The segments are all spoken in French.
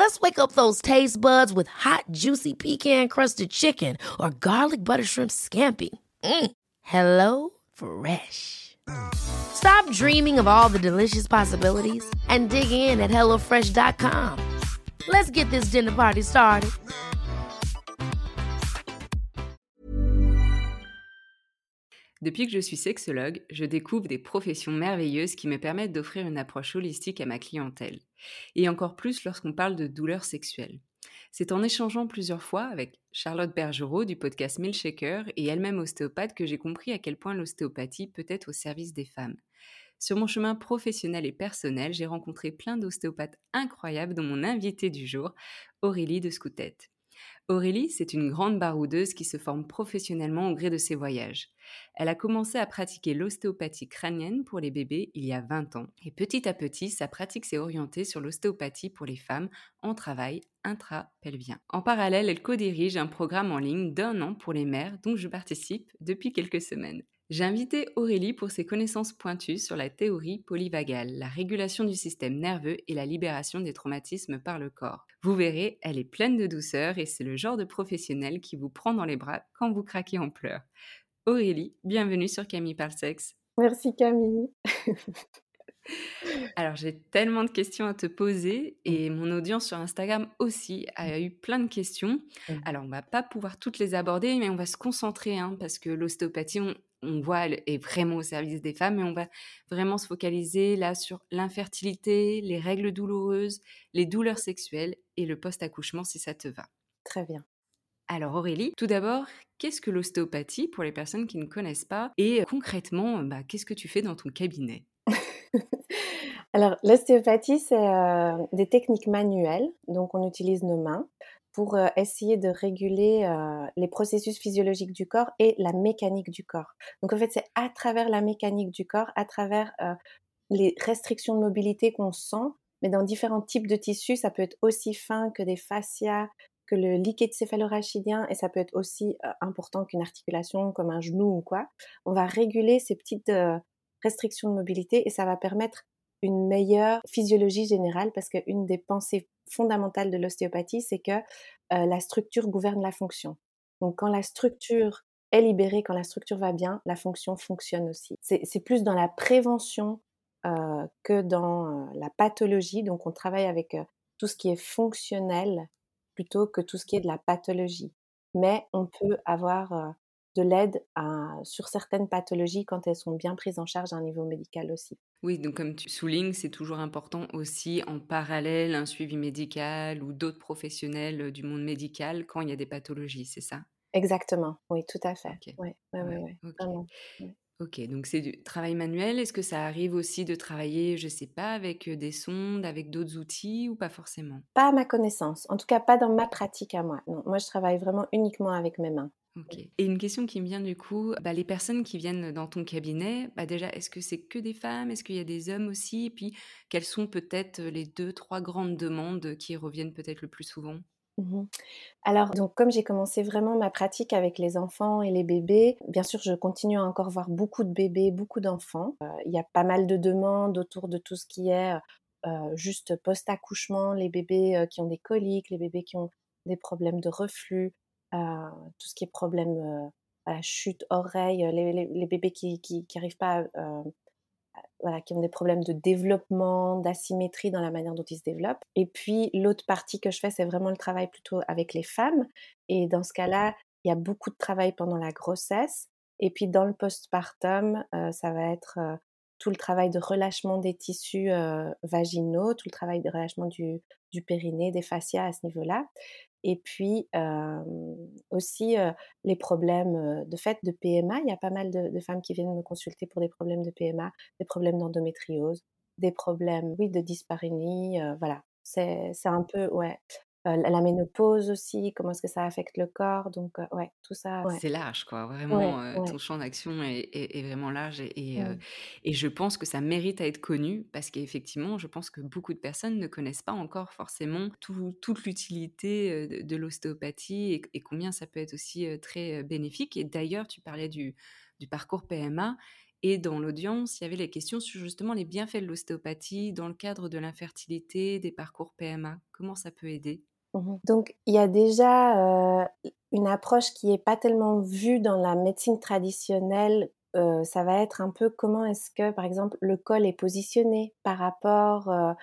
Let's wake up those taste buds with hot, juicy pecan crusted chicken or garlic butter shrimp scampi. Mm. Hello Fresh. Stop dreaming of all the delicious possibilities and dig in at HelloFresh.com. Let's get this dinner party started. Depuis que je suis sexologue, je découvre des professions merveilleuses qui me permettent d'offrir une approche holistique à ma clientèle, et encore plus lorsqu'on parle de douleurs sexuelles. C'est en échangeant plusieurs fois avec Charlotte Bergerot du podcast Milkshaker et elle-même ostéopathe que j'ai compris à quel point l'ostéopathie peut être au service des femmes. Sur mon chemin professionnel et personnel, j'ai rencontré plein d'ostéopathes incroyables dont mon invité du jour, Aurélie de Scoutette. Aurélie, c'est une grande baroudeuse qui se forme professionnellement au gré de ses voyages. Elle a commencé à pratiquer l'ostéopathie crânienne pour les bébés il y a 20 ans et petit à petit, sa pratique s'est orientée sur l'ostéopathie pour les femmes en travail intra-pelvien. En parallèle, elle co-dirige un programme en ligne d'un an pour les mères dont je participe depuis quelques semaines. J'ai invité Aurélie pour ses connaissances pointues sur la théorie polyvagale, la régulation du système nerveux et la libération des traumatismes par le corps. Vous verrez, elle est pleine de douceur et c'est le genre de professionnel qui vous prend dans les bras quand vous craquez en pleurs. Aurélie, bienvenue sur Camille Parle Sexe. Merci Camille. Alors j'ai tellement de questions à te poser et mon audience sur Instagram aussi a eu plein de questions. Mmh. Alors on va pas pouvoir toutes les aborder, mais on va se concentrer hein, parce que l'ostéopathie, on, on voit, elle est vraiment au service des femmes, mais on va vraiment se focaliser là sur l'infertilité, les règles douloureuses, les douleurs sexuelles et le post-accouchement si ça te va. Très bien. Alors Aurélie, tout d'abord, qu'est-ce que l'ostéopathie pour les personnes qui ne connaissent pas et euh, concrètement, bah, qu'est-ce que tu fais dans ton cabinet? Alors, l'ostéopathie, c'est euh, des techniques manuelles. Donc, on utilise nos mains pour euh, essayer de réguler euh, les processus physiologiques du corps et la mécanique du corps. Donc, en fait, c'est à travers la mécanique du corps, à travers euh, les restrictions de mobilité qu'on sent, mais dans différents types de tissus. Ça peut être aussi fin que des fascias, que le liquide céphalorachidien, et ça peut être aussi important qu'une articulation comme un genou ou quoi. On va réguler ces petites restrictions de mobilité et ça va permettre une meilleure physiologie générale parce qu'une des pensées fondamentales de l'ostéopathie, c'est que euh, la structure gouverne la fonction. Donc quand la structure est libérée, quand la structure va bien, la fonction fonctionne aussi. C'est plus dans la prévention euh, que dans euh, la pathologie. Donc on travaille avec tout ce qui est fonctionnel plutôt que tout ce qui est de la pathologie. Mais on peut avoir de l'aide sur certaines pathologies quand elles sont bien prises en charge à un niveau médical aussi. Oui, donc comme tu soulignes, c'est toujours important aussi en parallèle un suivi médical ou d'autres professionnels euh, du monde médical quand il y a des pathologies, c'est ça? Exactement, oui, tout à fait. Ok. Oui, oui, oui, Ouais, oui, ok. vraiment. Ouais. OK, donc c'est du travail manuel. Est-ce que ça arrive aussi de travailler, je sais pas, avec, heu, des sondes, avec d'autres outils ou pas forcément? Pas à ma connaissance, en tout cas pas dans ma pratique à moi, non. Moi, je travaille vraiment uniquement avec mes mains. Et une question qui me vient du coup, bah, les personnes qui viennent dans ton cabinet, bah, déjà, est-ce que c'est que des femmes? Est-ce qu'il y a des hommes aussi? Et puis, quelles sont peut-être, les deux, trois grandes demandes qui reviennent peut-être le plus souvent? Mmh Alors donc comme j'ai commencé vraiment ma pratique avec les enfants et les bébés, bien sûr je continue à encore voir beaucoup de bébés, beaucoup d'enfants. Heu, il y a pas mal de demandes autour de tout ce qui est, heu, juste post-accouchement, les bébés, heu, qui ont des coliques, les bébés qui ont des problèmes de reflux, tout ce qui est problème, heu, voilà chute, oreille, les les bébés qui qui qui arrivent pas à, voilà, qui ont des problèmes de développement, d'asymétrie dans la manière dont ils se développent. Et puis l'autre partie que je fais, c'est vraiment le travail plutôt avec les femmes. Et dans ce cas-là, il y a beaucoup de travail pendant la grossesse. Et puis dans le postpartum, euh, ça va être euh, tout le travail de relâchement des tissus vaginaux, tout le travail de relâchement du, périnée, des fascias à ce niveau-là. Et puis aussi les problèmes de fait de PMA. Il y a pas mal de, de, femmes qui viennent me consulter pour des problèmes de PMA, des problèmes d'endométriose, des problèmes, oui, de dysparénie. voilà, c'est un peu, ouais, la ménopause aussi, comment est-ce que ça affecte le corps, donc ouais, tout ça, ouais. C'est large quoi, vraiment, ton champ d'action est vraiment large et et je pense que ça mérite à être connu parce qu'effectivement, je pense que beaucoup de personnes ne connaissent pas encore forcément tout toute l'utilité, de de l'ostéopathie et et combien ça peut être aussi, très, bénéfique et d'ailleurs, tu parlais du du parcours PMA et dans l'audience, il y avait les questions sur justement les bienfaits de l'ostéopathie dans le cadre de l'infertilité, des parcours PMA. Comment ça peut aider? Mmh Donc il y a déjà, une approche qui est pas tellement vue dans la médecine traditionnelle, ça va être un peu comment est-ce que, par exemple, le col est positionné par rapport, heu,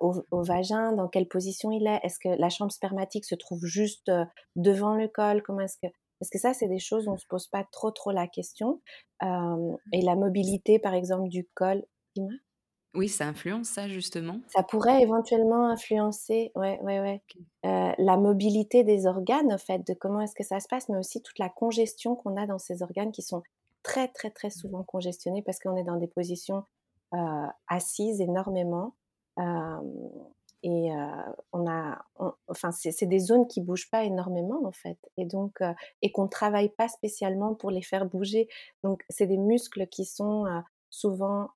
au au vagin, dans quelle position il est? Est-ce que la chambre spermatique se trouve juste, devant le col? Comment est-ce que parce que ça, c'est des choses où on se pose pas trop, trop la question, hem et la mobilité, par exemple, du col? Oui, ça influence ça justement? Ça pourrait éventuellement influencer, ouais, ouais, ouais, heu, la mobilité des organes, en fait, de comment est-ce que ça se passe, mais aussi toute la congestion qu'on a dans ces organes qui sont très, très, très souvent congestionnés parce qu'on est dans des positions, heu, assises énormément, et heu, on a on enfin, c'est des zones qui bougent pas énormément, en fait et donc et qu'on travaille pas spécialement pour les faire bouger. Donc c'est des muscles qui sont, souvent,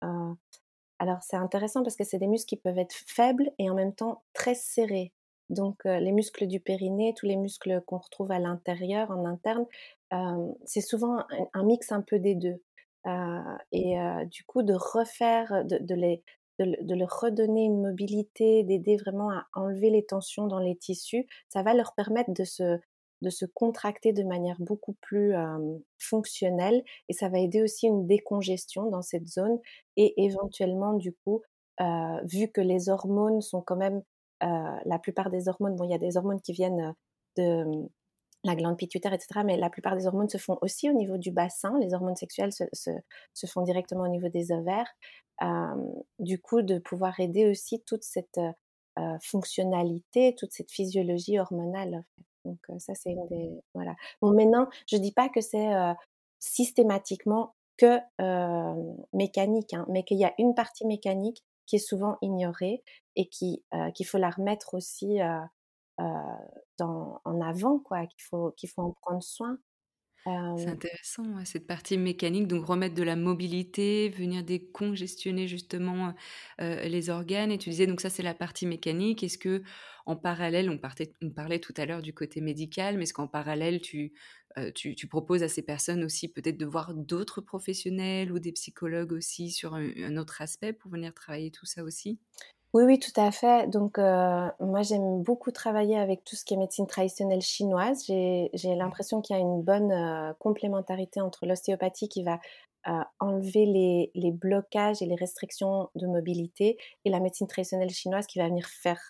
alors c'est intéressant parce que c'est des muscles qui peuvent être faibles et en même temps très serrés. Donc heu, les muscles du périnée, tous les muscles qu'on retrouve à l'intérieur, en interne, hem, c'est souvent un mix un peu des 2. Heu et du coup de refaire, de les de le de leur redonner une mobilité, d'aider vraiment à enlever les tensions dans les tissus, ça va leur permettre de se de se contracter de manière beaucoup plus, fonctionnelle et ça va aider aussi une décongestion dans cette zone et éventuellement du coup, vu que les hormones sont quand même, la plupart des hormones bon il y a des hormones qui viennent, de, la glande pituitaire et cetera, mais la plupart des hormones se font aussi au niveau du bassin. Les hormones sexuelles se se font directement au niveau des ovaires. Du coup de pouvoir aider aussi toute cette, fonctionnalité, toute cette physiologie hormonale. Donc ça c'est une des voilà. Bon maintenant, je dis pas que c'est, systématiquement que, mécanique, hein, mais qu'il y a une partie mécanique qui est souvent ignorée et qui, qu'il faut la remettre aussi, en avant quoi, qu'il faut qu'il faut en prendre soin. C'est intéressant, ouais, cette partie mécanique, donc remettre de la mobilité, venir décongestionner justement, les organes et tu disais donc ça c'est la partie mécanique. Est-ce que en parallèle, on partait on parlait tout à l'heure du côté médical, mais est-ce qu'en parallèle tu, heu, tu tu proposes à ces personnes aussi peut-être de voir d'autres professionnels ou des psychologues aussi sur un un autre aspect pour venir travailler tout ça aussi? Oui, oui, tout à fait. Donc, heu, moi, j'aime beaucoup travailler avec tout ce qui est médecine traditionnelle chinoise. J'ai j'ai l'impression qu'il y a une bonne, heu, complémentarité entre l'ostéopathie qui va, heu, enlever les les blocages et les restrictions de mobilité et la médecine traditionnelle chinoise qui va venir faire,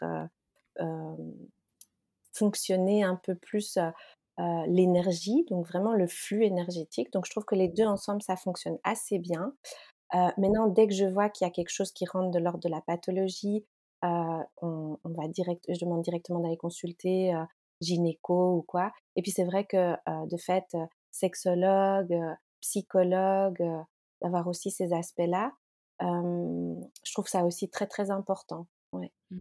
fonctionner un peu plus, l'énergie, donc vraiment le flux énergétique. Donc je trouve que les 2 ensemble, ça fonctionne assez bien. Heu, maintenant, dès que je vois qu'il y a quelque chose qui rentre de l'ordre de la pathologie, heu, on on va direct je demande directement d'aller consulter, heu, gynéco ou quoi et puis c'est vrai que, heu, de fait, heu, sexologue, heu, psychologue, d'avoir aussi ces aspects-là. je trouve ça aussi très très important. Ouais. Mmh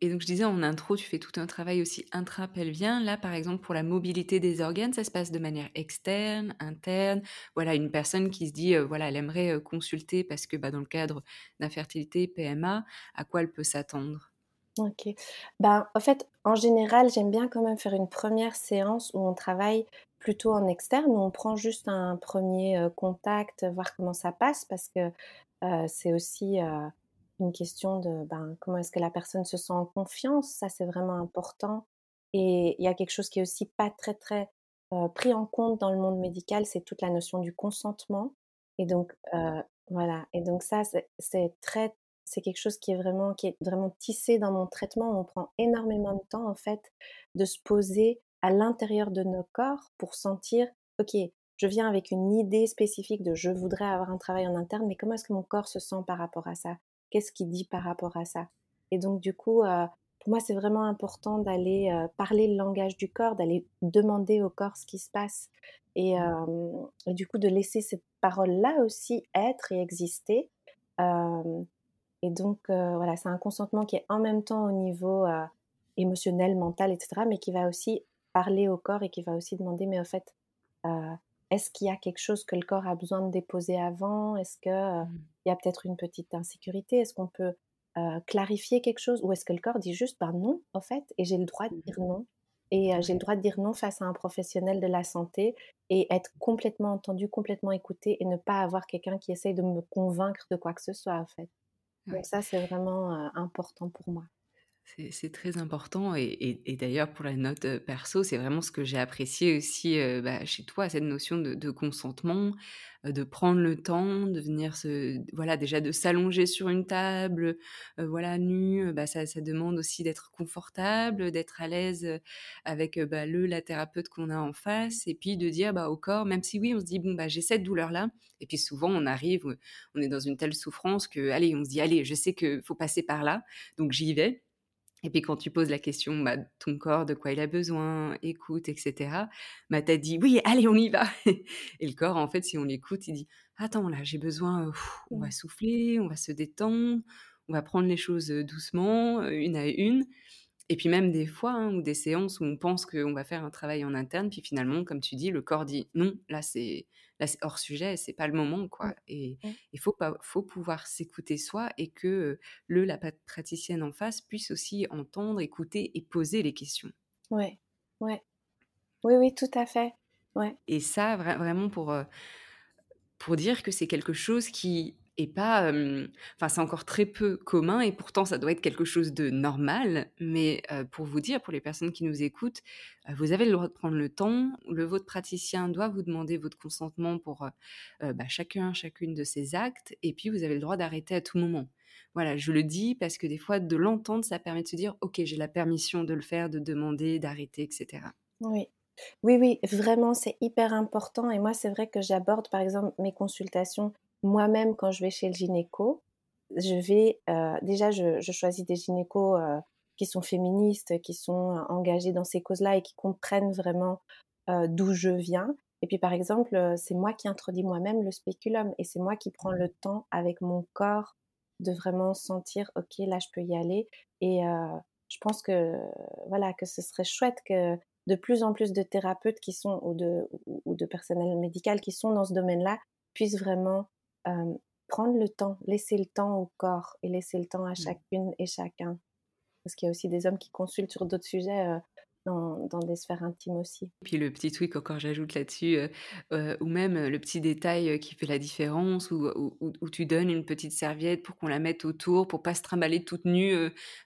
et donc je disais en intro, tu fais tout un travail aussi intra-pelvien. Là, par exemple, pour la mobilité des organes, ça se passe de manière externe, interne. Voilà, une personne qui se dit, voilà, elle aimerait consulter parce que bah, dans le cadre d'infertilité, PMA, à quoi elle peut s'attendre? Ok. Ben, en fait, en général, j'aime bien quand même faire une première séance où on travaille plutôt en externe, où on prend juste un premier contact, voir comment ça passe, parce que c'est aussi une question de ben, comment est-ce que la personne se sent en confiance. Ça, c'est vraiment important. Et il y a quelque chose qui est aussi pas très, très pris en compte dans le monde médical, c'est toute la notion du consentement. Et donc, voilà. Et donc, ça, c'est très, c'est quelque chose qui est vraiment, qui est vraiment tissé dans mon traitement. On prend énormément de temps, en fait, de se poser à l'intérieur de nos corps pour sentir, OK, je viens avec une idée spécifique de je voudrais avoir un travail en interne, mais comment est-ce que mon corps se sent par rapport à ça? Qu'est-ce qu'il dit par rapport à ça Et donc, du coup, euh, pour moi, c'est vraiment important d'aller euh, parler le langage du corps, d'aller demander au corps ce qui se passe. Et, mmh. euh, et du coup, de laisser cette parole-là aussi être et exister. et donc, voilà, c'est un consentement qui est en même temps au niveau émotionnel, mental, etc., mais qui va aussi parler au corps et qui va aussi demander, mais au fait, est-ce qu'il y a quelque chose que le corps a besoin de déposer avant? Est-ce qu'il mmh. y a peut-être une petite insécurité Est-ce qu'on peut clarifier quelque chose Ou est-ce que le corps dit juste ben non, en fait, et j'ai le droit de mmh. dire non Et j'ai le droit de dire non face à un professionnel de la santé et être complètement entendu, complètement écouté et ne pas avoir quelqu'un qui essaye de me convaincre de quoi que ce soit, en fait. Donc ça, c'est vraiment important pour moi. C'est très important et, d'ailleurs pour la note perso, c'est vraiment ce que j'ai apprécié aussi bah, chez toi, cette notion de, consentement, de prendre le temps, de venir se, voilà déjà de s'allonger sur une table, voilà nu, bah, ça, demande aussi d'être confortable, d'être à l'aise avec bah, le la thérapeute qu'on a en face et puis de dire bah, au corps, même si oui on se dit bon bah j'ai cette douleur là et puis souvent on arrive, on est dans une telle souffrance que allez on se dit allez je sais que faut passer par là donc j'y vais et puis quand tu poses la question, bah, ton corps, de quoi il a besoin, écoute, etc., bah, tu as dit, oui, allez, on y va. Et le corps, en fait, si on l'écoute, il dit, attends, là, j'ai besoin, on va souffler, on va se détendre, on va prendre les choses doucement, une à une. Et puis même des fois, hein, ou des séances où on pense qu'on va faire un travail en interne, puis finalement, comme tu dis, le corps dit, non, là, c'est là c'est hors sujet, c'est pas le moment quoi. Et il faut pas, faut pouvoir s'écouter soi et que le la praticienne en face puisse aussi entendre, écouter et poser les questions. Ouais, ouais, oui, oui, tout à fait. Ouais. Et ça, vraiment pour pour dire que c'est quelque chose qui et pas, enfin c'est encore très peu commun et pourtant ça doit être quelque chose de normal. Mais pour vous dire, pour les personnes qui nous écoutent, vous avez le droit de prendre le temps. Le votre praticien doit vous demander votre consentement pour bah, chacun, chacune de ces actes. Et puis vous avez le droit d'arrêter à tout moment. Voilà, je le dis parce que des fois de l'entendre, ça permet de se dire, ok, j'ai la permission de le faire, de demander, d'arrêter, etc. Oui. Oui, oui, vraiment, c'est hyper important. Et moi, c'est vrai que j'aborde, par exemple, mes consultations moi-même, quand je vais chez le gynéco, je vais euh, déjà, je, choisis des gynécos euh, qui sont féministes, qui sont euh, engagés dans ces causes-là et qui comprennent vraiment d'où je viens. Et puis, par exemple, c'est moi qui introduis moi-même le spéculum et c'est moi qui prends le temps avec mon corps de vraiment sentir, ok, là, je peux y aller. Et je pense que voilà, que ce serait chouette que de plus en plus de thérapeutes qui sont ou de, ou de personnel médical qui sont dans ce domaine-là puissent vraiment prendre le temps, laisser le temps au corps et laisser le temps à mmh. chacune et chacun. Parce qu'il y a aussi des hommes qui consultent sur d'autres sujets dans, des sphères intimes aussi. Puis le petit tweak, encore j'ajoute là-dessus, euh, euh, ou même euh, le petit détail qui fait la différence, où, où, tu donnes une petite serviette pour qu'on la mette autour, pour pas se trimballer toute nue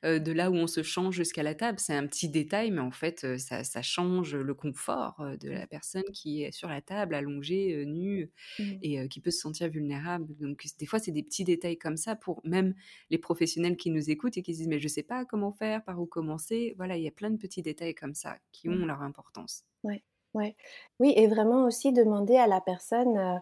de là où on se change jusqu'à la table. C'est un petit détail, mais en fait, ça, ça, change le confort de la personne qui est sur la table, allongée, nue, mmh. et qui peut se sentir vulnérable. Donc des fois, c'est des petits détails comme ça pour même les professionnels qui nous écoutent et qui se disent, mais je sais pas comment faire, par où commencer. Voilà, il y a plein de petits détails comme ça qui ont mmh. leur importance. Ouais, ouais. Oui, et vraiment aussi demander à la personne. Euh,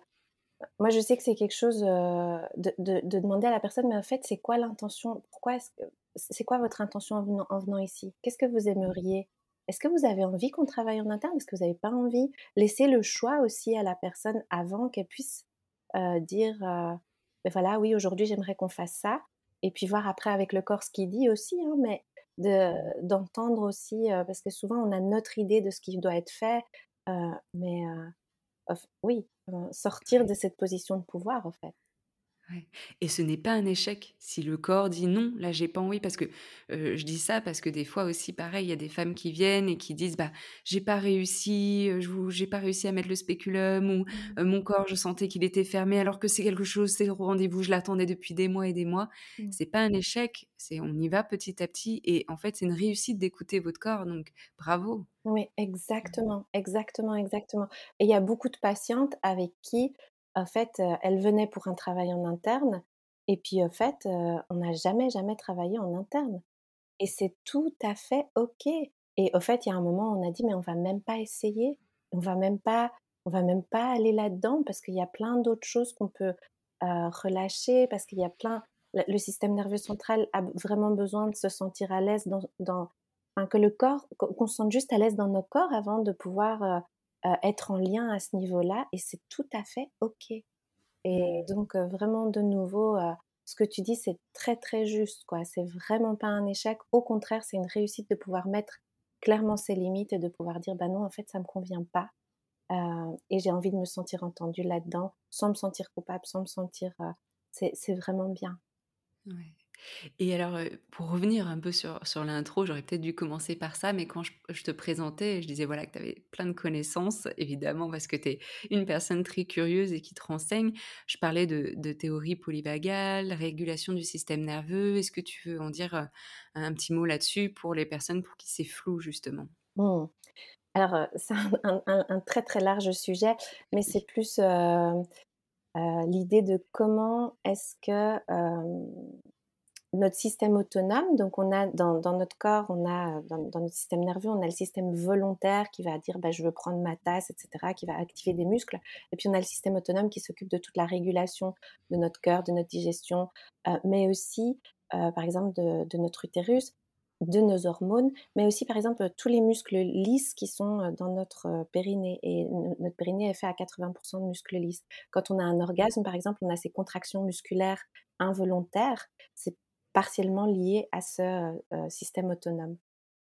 moi, je sais que c'est quelque chose euh, de, de, demander à la personne, mais en fait, c'est quoi l'intention? Pourquoi est-ce que c'est quoi votre intention en venant, en venant ici? Qu'est-ce que vous aimeriez? Est-ce que vous avez envie qu'on travaille en interne? Est-ce que vous n'avez pas envie? Laissez le choix aussi à la personne avant qu'elle puisse dire, ben voilà, oui, aujourd'hui j'aimerais qu'on fasse ça, et puis voir après avec le corps ce qu'il dit aussi, hein, mais d'entendre aussi, parce que souvent on a notre idée de ce qui doit être fait, mais oui, sortir de cette position de pouvoir en fait. Et ce n'est pas un échec si le corps dit non, là j'ai pas envie parce que je dis ça parce que des fois aussi pareil, il y a des femmes qui viennent et qui disent bah j'ai pas réussi, je j'ai pas réussi à mettre le spéculum ou Mmh. mon corps je sentais qu'il était fermé alors que c'est quelque chose, c'est le rendez-vous, je l'attendais depuis des mois et des mois. Mmh. C'est pas un échec, c'est on y va petit à petit et en fait c'est une réussite d'écouter votre corps donc bravo. Oui, exactement, exactement, exactement. Et il y a beaucoup de patientes avec qui en fait, elles venaient pour un travail en interne et puis, en fait, on n'a jamais, jamais travaillé en interne. Et c'est tout à fait OK. Et au fait, il y a un moment, on a dit: «Mais on va même pas essayer, on va même pas on va même pas aller là-dedans parce qu'il y a plein d'autres choses qu'on peut, relâcher, parce qu'il y a plein» le le système nerveux central a vraiment besoin de se sentir à l'aise dans dans enfin, que le corps qu'on se sente juste à l'aise dans nos corps avant de pouvoir, être en lien à ce niveau-là et c'est tout à fait OK. Et donc vraiment de nouveau, ce que tu dis, c'est très, très juste, quoi. C'est vraiment pas un échec. Au contraire, c'est une réussite de pouvoir mettre clairement ses limites et de pouvoir dire: «Bah non, en fait, ça me convient pas, et j'ai envie de me sentir entendue là-dedans, sans me sentir coupable, sans me sentir, c'est vraiment bien. Et alors, heu, pour revenir un peu sur sur l'intro, j'aurais peut-être dû commencer par ça, mais quand je je te présentais, je disais, voilà, que tu avais plein de connaissances, évidemment, parce que tu es une personne très curieuse et qui te renseigne. Je parlais de de théorie polyvagale, régulation du système nerveux. Est-ce que tu veux en dire, heu, un petit mot là-dessus pour les personnes pour qui c'est flou, justement? Mmh. Alors, heu, c'est un un un un très, très large sujet, mais c'est plus, l'idée de comment est-ce que, notre système autonome, donc on a dans notre corps, on a dans dans notre système nerveux, on a le système volontaire qui va dire: «Bah, je veux prendre ma tasse» et cetera, qui va activer des muscles. Et puis on a le système autonome qui s'occupe de toute la régulation de notre cœur, de notre digestion, heu, mais aussi, heu, par exemple de notre utérus, de nos hormones, mais aussi par exemple, tous les muscles lisses qui sont, dans notre, périnée. Et no notre périnée est fait à 80% de muscles lisses. Quand on a un orgasme, par exemple, on a ces contractions musculaires involontaires, partiellement lié à ce, système autonome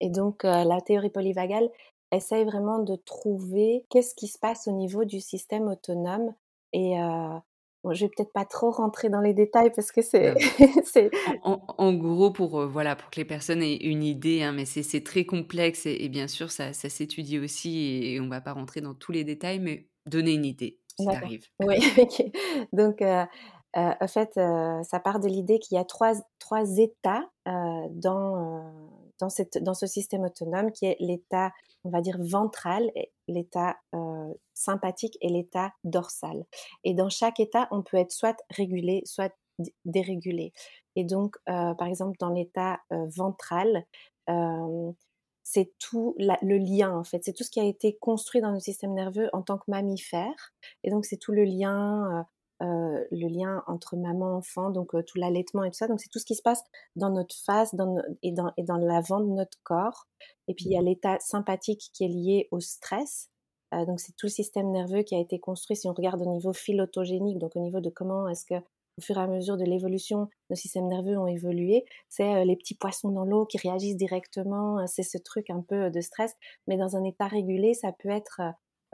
et donc la théorie polyvagale essaye vraiment de trouver qu'est-ce qui se passe au niveau du système autonome et bon, je vais peut-être pas trop rentrer dans les détails parce que c'est c'est En gros, pour, voilà, pour que les personnes aient une idée, hein, mais c'est très complexe et et bien sûr, ça ça s'étudie aussi et et on va pas rentrer dans tous les détails, mais donner une idée, si arrives. Oui, OK. Donc, en fait, heu, ça part de l'idée qu'il y a 3 3 états, heu, dans, ce système autonome qui est l'état, on va dire ventral l'état, sympathique et l'état dorsal. Et dans chaque état, on peut être soit régulé, soit dérégulé. Et donc, par exemple, dans l'état, ventral, c'est tout le lien, en fait. C'est tout ce qui a été construit dans notre système nerveux en tant que mammifère. Et donc c'est tout le lien, heu, le lien entre maman, enfant, donc heu, tout l'allaitement et tout ça. Donc c'est tout ce qui se passe dans notre face dans no et dans et dans l'avant de notre corps et puis il y a l'état sympathique qui est lié au stress, heu, donc c'est tout le système nerveux qui a été construit, si on regarde au niveau phylotogénique, donc au niveau de comment est-ce que, au fur et à mesure de l'évolution, nos systèmes nerveux ont évolué. C'est, les petits poissons dans l'eau qui réagissent directement, c'est ce truc un peu de stress, mais dans un état régulé, ça peut être,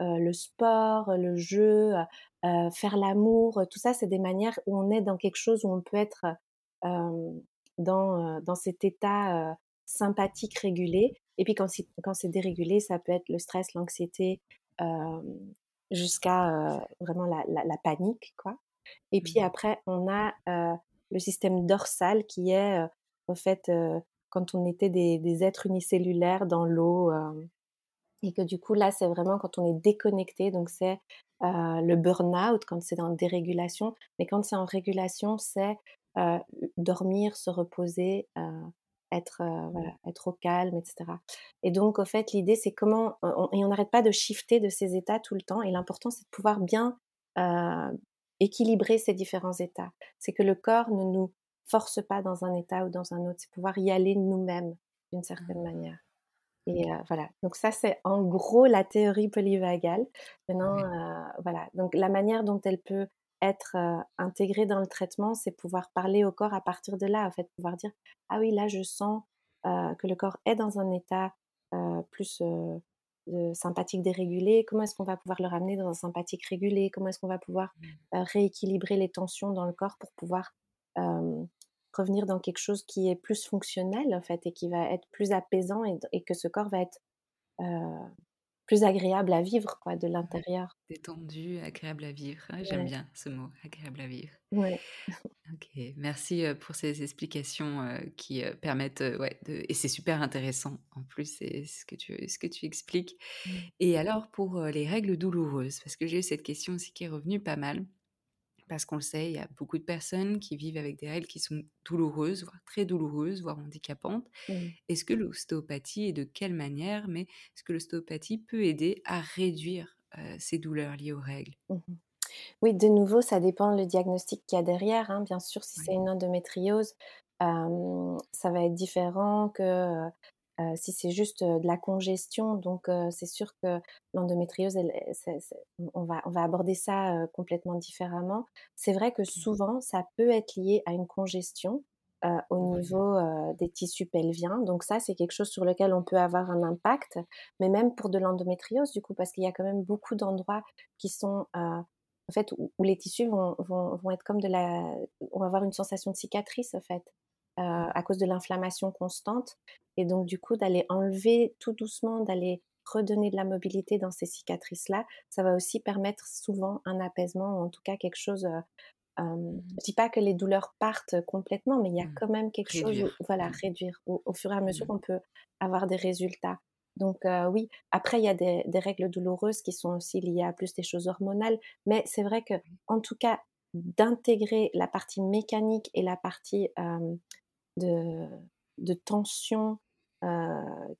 heu, le sport, le jeu, heu heu, faire l'amour, tout ça, c'est des manières où on est dans quelque chose où on peut être, dans, dans cet état, sympathique régulé. Et puis quand c'est quand c'est dérégulé, ça peut être le stress, l'anxiété, jusqu'à, vraiment la la la panique, quoi. Et puis Mmh. après on a, le système dorsal qui est, au fait, quand on était des des êtres unicellulaires dans l'eau, et que du coup là, c'est vraiment quand on est déconnecté, donc c'est, heu, le burn-out quand c'est en dérégulation, mais quand c'est en régulation, c'est, heu, dormir, se reposer, heu, être, heu, voilà, mh. être au calme et cetera et donc au fait, l'idée, c'est comment on et on n'arrête pas de shifter de ces états tout le temps et l'important, c'est de pouvoir bien, équilibrer ces différents états. C'est que le corps ne nous force pas dans un état ou dans un autre, c'est pouvoir y aller nous-mêmes d'une certaine Ah, manière. Et voilà, donc ça, c'est en gros la théorie polyvagale. Maintenant, voilà, donc la manière dont elle peut être intégré dans le traitement, c'est pouvoir parler au corps à partir de là, en fait, pouvoir dire ah oui là je sens que le corps est dans un état plus sympathique dérégulé. Comment est-ce qu'on va pouvoir le ramener dans un sympathique régulé? Comment est-ce qu'on va pouvoir mmh. rééquilibrer les tensions dans le corps pour pouvoir revenir dans quelque chose qui est plus fonctionnel en fait et qui va être plus apaisant et, que ce corps va être plus agréable à vivre quoi de l'intérieur. Détendu, agréable à vivre. Ah, j'aime bien ce mot, agréable à vivre. Ouais. ok, merci pour ces explications qui permettent, ouais, de... et c'est super intéressant en plus, c'est ce que tu, ce que tu expliques. Mmh. Et alors pour les règles douloureuses, parce que j'ai eu cette question aussi qui est revenue pas mal parce qu'on le sait, il y a beaucoup de personnes qui vivent avec des règles qui sont douloureuses, voire très douloureuses, voire handicapantes. Est-ce que l'ostéopathie, et de quelle manière, mais est-ce que l'ostéopathie peut aider à réduire ces douleurs liées aux règles? Mmh Oui, de nouveau, ça dépend le diagnostic qu'il y a derrière. Hein. Bien sûr, si c'est une endométriose, ça va être différent que si c'est juste de la congestion, donc c'est sûr que l'endométriose, on, va, on va aborder ça complètement différemment. C'est vrai que souvent, ça peut être lié à une congestion au niveau des tissus pelviens. Donc ça, c'est quelque chose sur lequel on peut avoir un impact, mais même pour de l'endométriose, du coup, parce qu'il y a quand même beaucoup d'endroits qui sont... en fait, où, les tissus vont, vont, vont, être comme de la... On va avoir une sensation de cicatrice, en fait. À cause de l'inflammation constante. Et donc, du coup, d'aller enlever tout doucement, d'aller redonner de la mobilité dans ces cicatrices-là, ça va aussi permettre souvent un apaisement, ou en tout cas quelque chose. Euh, euh, je dis pas que les douleurs partent complètement, mais il y a mmh. quand même quelque chose, voilà, mmh. réduire. Au, fur et à mesure, mmh. on peut avoir des résultats. Donc oui, après il y a des, règles douloureuses qui sont aussi liées à plus des choses hormonales, mais c'est vrai que en tout cas d'intégrer la partie mécanique et la partie de, de tension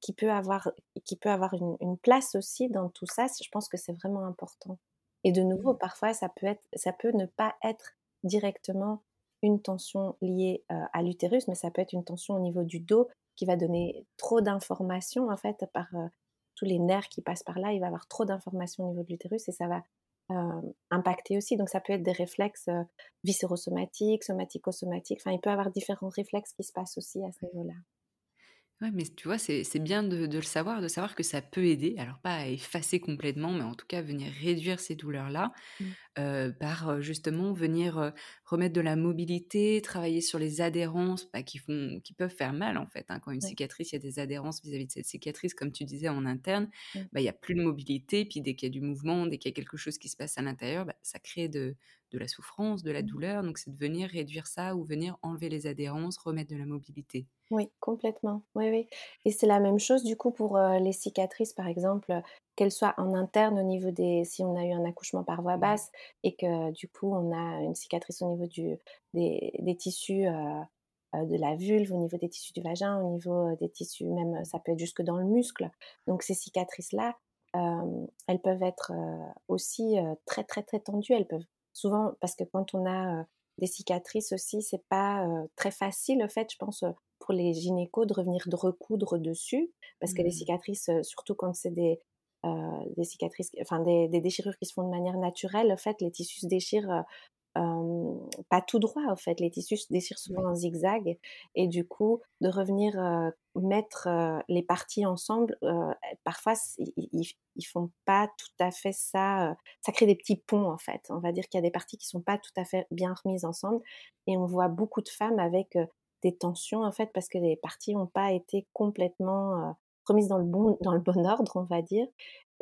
qui peut avoir, qui peut avoir une, place aussi dans tout ça, je pense que c'est vraiment important. Et de nouveau, mmh. parfois, ça peut, être, ça peut ne pas être directement une tension liée à l'utérus, mais ça peut être une tension au niveau du dos qui va donner trop d'informations, en fait, par tous les nerfs qui passent par là. Il va avoir trop d'informations au niveau de l'utérus et ça va impacter aussi. Donc, ça peut être des réflexes viscérosomatiques, somatico-somatiques. Enfin, il peut y avoir différents réflexes qui se passent aussi à ce niveau-là. Ouais, mais tu vois, c'est bien de, le savoir, de savoir que ça peut aider, alors pas à effacer complètement, mais en tout cas venir réduire ces douleurs-là, mmh. par justement venir remettre de la mobilité, travailler sur les adhérences bah, qui, font, qui peuvent faire mal en fait. Hein. Quand une cicatrice, il y a des adhérences vis-à-vis de cette cicatrice, comme tu disais en interne, bah, il n'y a plus de mobilité, puis dès qu'il y a du mouvement, dès qu'il y a quelque chose qui se passe à l'intérieur, bah, ça crée de, de la souffrance, de la douleur. Donc, c'est de venir réduire ça ou venir enlever les adhérences, remettre de la mobilité. Oui, complètement. Oui, oui. Et c'est la même chose du coup pour les cicatrices, par exemple, qu'elles soient en interne au niveau des... Si on a eu un accouchement par voie basse et que du coup on a une cicatrice au niveau des, tissus de la vulve, au niveau des tissus du vagin, au niveau des tissus, même ça peut être jusque dans le muscle. Donc ces cicatrices-là, elles peuvent être aussi très très très tendues. Elles peuvent souvent, parce que quand on a des cicatrices aussi, c'est pas très facile, en fait, je pense, pour les gynécos de revenir de recoudre dessus, parce que les mmh. cicatrices, surtout quand c'est des, des cicatrices, enfin des, des, déchirures qui se font de manière naturelle, en fait, les tissus se déchirent pas tout droit en fait. Les tissus se déchirent souvent en zigzag et du coup de revenir mettre les parties ensemble, parfois ils, ils, font pas tout à fait ça. ça crée des petits ponts en fait. On va dire qu'il y a des parties qui sont pas tout à fait bien remises ensemble et on voit beaucoup de femmes avec des tensions en fait parce que les parties n'ont pas été complètement remises dans le bon dans le bon ordre on va dire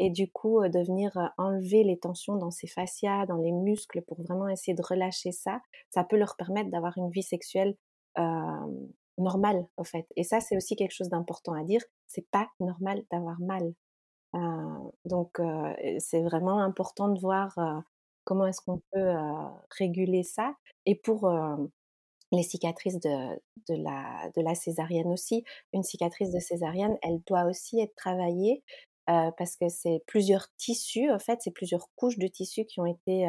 et du coup de venir enlever les tensions dans ces fascias, dans les muscles pour vraiment essayer de relâcher ça, ça peut leur permettre d'avoir une vie sexuelle normale en fait. Et ça c'est aussi quelque chose d'important à dire, c'est pas normal d'avoir mal. donc c'est vraiment important de voir comment est-ce qu'on peut réguler ça. Et pour les cicatrices de, de, la, de la césarienne aussi. Une cicatrice de césarienne, elle doit aussi être travaillée parce que c'est plusieurs tissus, en fait, c'est plusieurs couches de tissus qui ont été,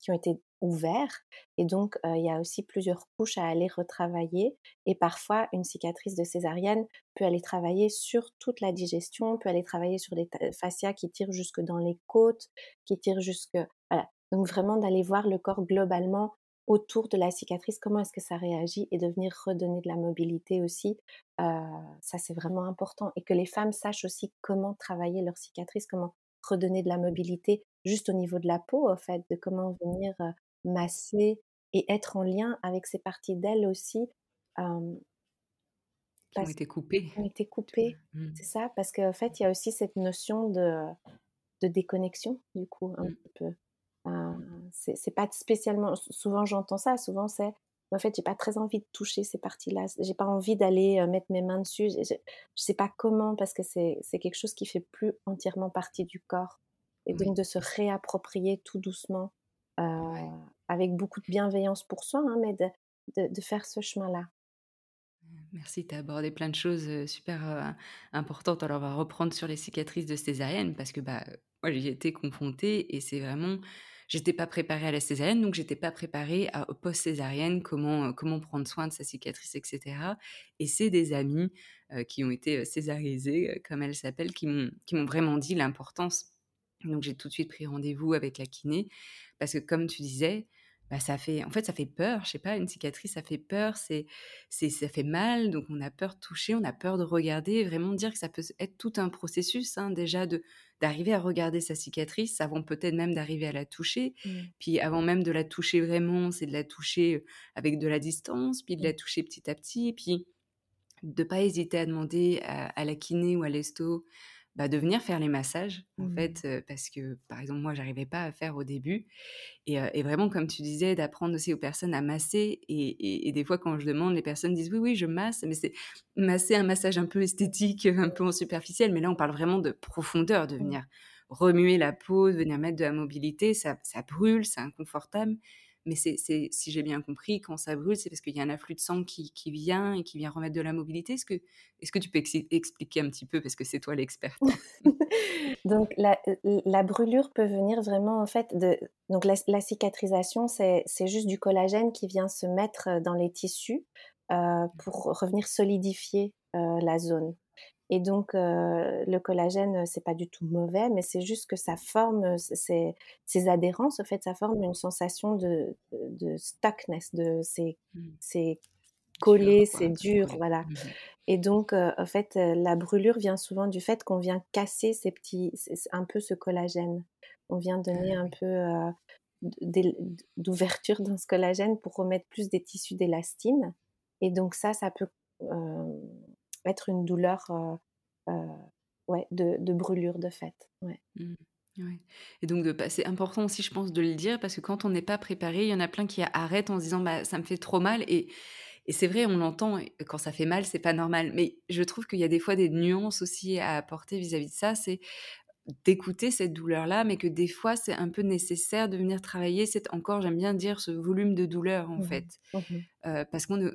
qui ont été ouverts. Et donc, il y a aussi plusieurs couches à aller retravailler. Et parfois, une cicatrice de césarienne peut aller travailler sur toute la digestion, peut aller travailler sur des fascias qui tirent jusque dans les côtes, qui tirent jusque... Voilà, Donc vraiment d'aller voir le corps globalement autour de la cicatrice, comment est-ce que ça réagit et de venir redonner de la mobilité aussi. ça, c'est vraiment important. Et que les femmes sachent aussi comment travailler leur cicatrice, comment redonner de la mobilité juste au niveau de la peau, en fait, de comment venir masser et être en lien avec ces parties d'elles aussi. qui ont été coupées. Qui ont été coupées, mmh. c'est ça, parce qu'en fait, il y a aussi cette notion de, de déconnexion, du coup, un mmh. petit peu. C'est pas spécialement. Souvent, j'entends ça. Souvent, c'est. En fait, j'ai pas très envie de toucher ces parties-là. J'ai pas envie d'aller mettre mes mains dessus. Je, je sais pas comment parce que c'est quelque chose qui fait plus entièrement partie du corps. Et donc de se réapproprier tout doucement, avec beaucoup de bienveillance pour soi, hein, mais de, de, faire ce chemin-là. Merci, tu as abordé plein de choses super importantes. Alors, on va reprendre sur les cicatrices de césarienne parce que bah, moi, j'y été confrontée et c'est vraiment j'étais pas préparée à la césarienne, donc j'étais pas préparée à post-césarienne, comment, comment prendre soin de sa cicatrice, etc. Et c'est des amis qui ont été césarisés, comme elles s'appellent, qui m'ont vraiment dit l'importance. Donc j'ai tout de suite pris rendez-vous avec la kiné, parce que comme tu disais, bah, ça fait, en fait, ça fait peur. Je sais pas, une cicatrice, ça fait peur, c'est, c'est, ça fait mal, donc on a peur de toucher, on a peur de regarder. Vraiment dire que ça peut être tout un processus, hein, déjà de d'arriver à regarder sa cicatrice avant peut-être même d'arriver à la toucher. Mmh. Puis avant même de la toucher vraiment, c'est de la toucher avec de la distance, puis de la mmh. toucher petit à petit, puis de pas hésiter à demander à, la kiné ou à l'esto bah, de venir faire les massages, en mmh. fait, parce que, par exemple, moi, j'arrivais pas à faire au début. Et, vraiment, comme tu disais, d'apprendre aussi aux personnes à masser. Et, des fois, quand je demande, les personnes disent oui, oui, je masse, mais c'est masser un massage un peu esthétique, un peu en superficiel. Mais là, on parle vraiment de profondeur, de mmh. venir remuer la peau, de venir mettre de la mobilité. Ça, ça brûle, c'est inconfortable. Mais c'est, si j'ai bien compris, quand ça brûle, c'est parce qu'il y a un afflux de sang qui, vient et qui vient remettre de la mobilité. Est-ce que, tu peux expliquer un petit peu, parce que c'est toi l'experte? Donc la, brûlure peut venir vraiment en fait de... Donc la, cicatrisation, c'est, juste du collagène qui vient se mettre dans les tissus euh, pour revenir solidifier euh, la zone. Et donc, le collagène, c'est pas du tout mauvais, mais c'est juste que ça forme ces, ces, adhérences. En fait, ça forme une sensation de, de stuckness, de c'est mmh. collé, c'est dur, voilà. Mmh Et donc, en fait, la brûlure vient souvent du fait qu'on vient casser ces petits, un peu ce collagène. On vient donner ah un peu d'ouverture dans ce collagène pour remettre plus des tissus d'élastine. Et donc ça, ça peut être une douleur ouais, de, de, brûlure de fait. Ouais. Mmh. Et donc, c'est important aussi, je pense, de le dire, parce que quand on n'est pas préparé, il y en a plein qui arrêtent en se disant bah, ça me fait trop mal. Et, et c'est vrai, on l'entend, quand ça fait mal, c'est pas normal. Mais je trouve qu'il y a des fois des nuances aussi à apporter vis-à-vis de ça. C'est d'écouter cette douleur-là, mais que des fois, c'est un peu nécessaire de venir travailler. C'est encore, j'aime bien dire, ce volume de douleur, en mmh fait. Mmh parce qu'on ne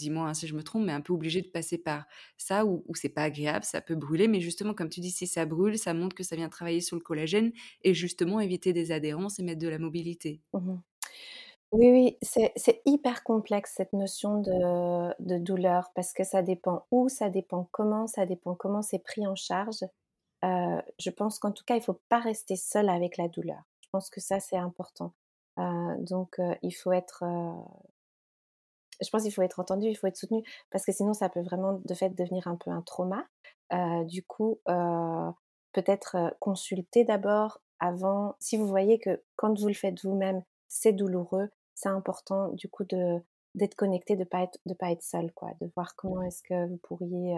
dis-moi hein, si je me trompe, mais un peu obligé de passer par ça où, c'est pas agréable, ça peut brûler, mais justement, comme tu dis, si ça brûle, ça montre que ça vient travailler sur le collagène et justement éviter des adhérences et mettre de la mobilité. Mmh oui, oui, c'est hyper complexe cette notion de, douleur parce que ça dépend où, ça dépend comment, ça dépend comment c'est pris en charge. Euh, je pense qu'en tout cas, il ne faut pas rester seul avec la douleur. Je pense que ça, c'est important. Euh, donc, euh, il faut être je pense qu'il faut être entendu, il faut être soutenu, parce que sinon ça peut vraiment de fait devenir un peu un trauma. Euh, du coup, euh, peut-être consulter d'abord avant, si vous voyez que quand vous le faites vous-même, c'est douloureux, c'est important du coup de d'être connecté, de pas être de pas être seul, quoi, de voir comment est-ce que vous pourriez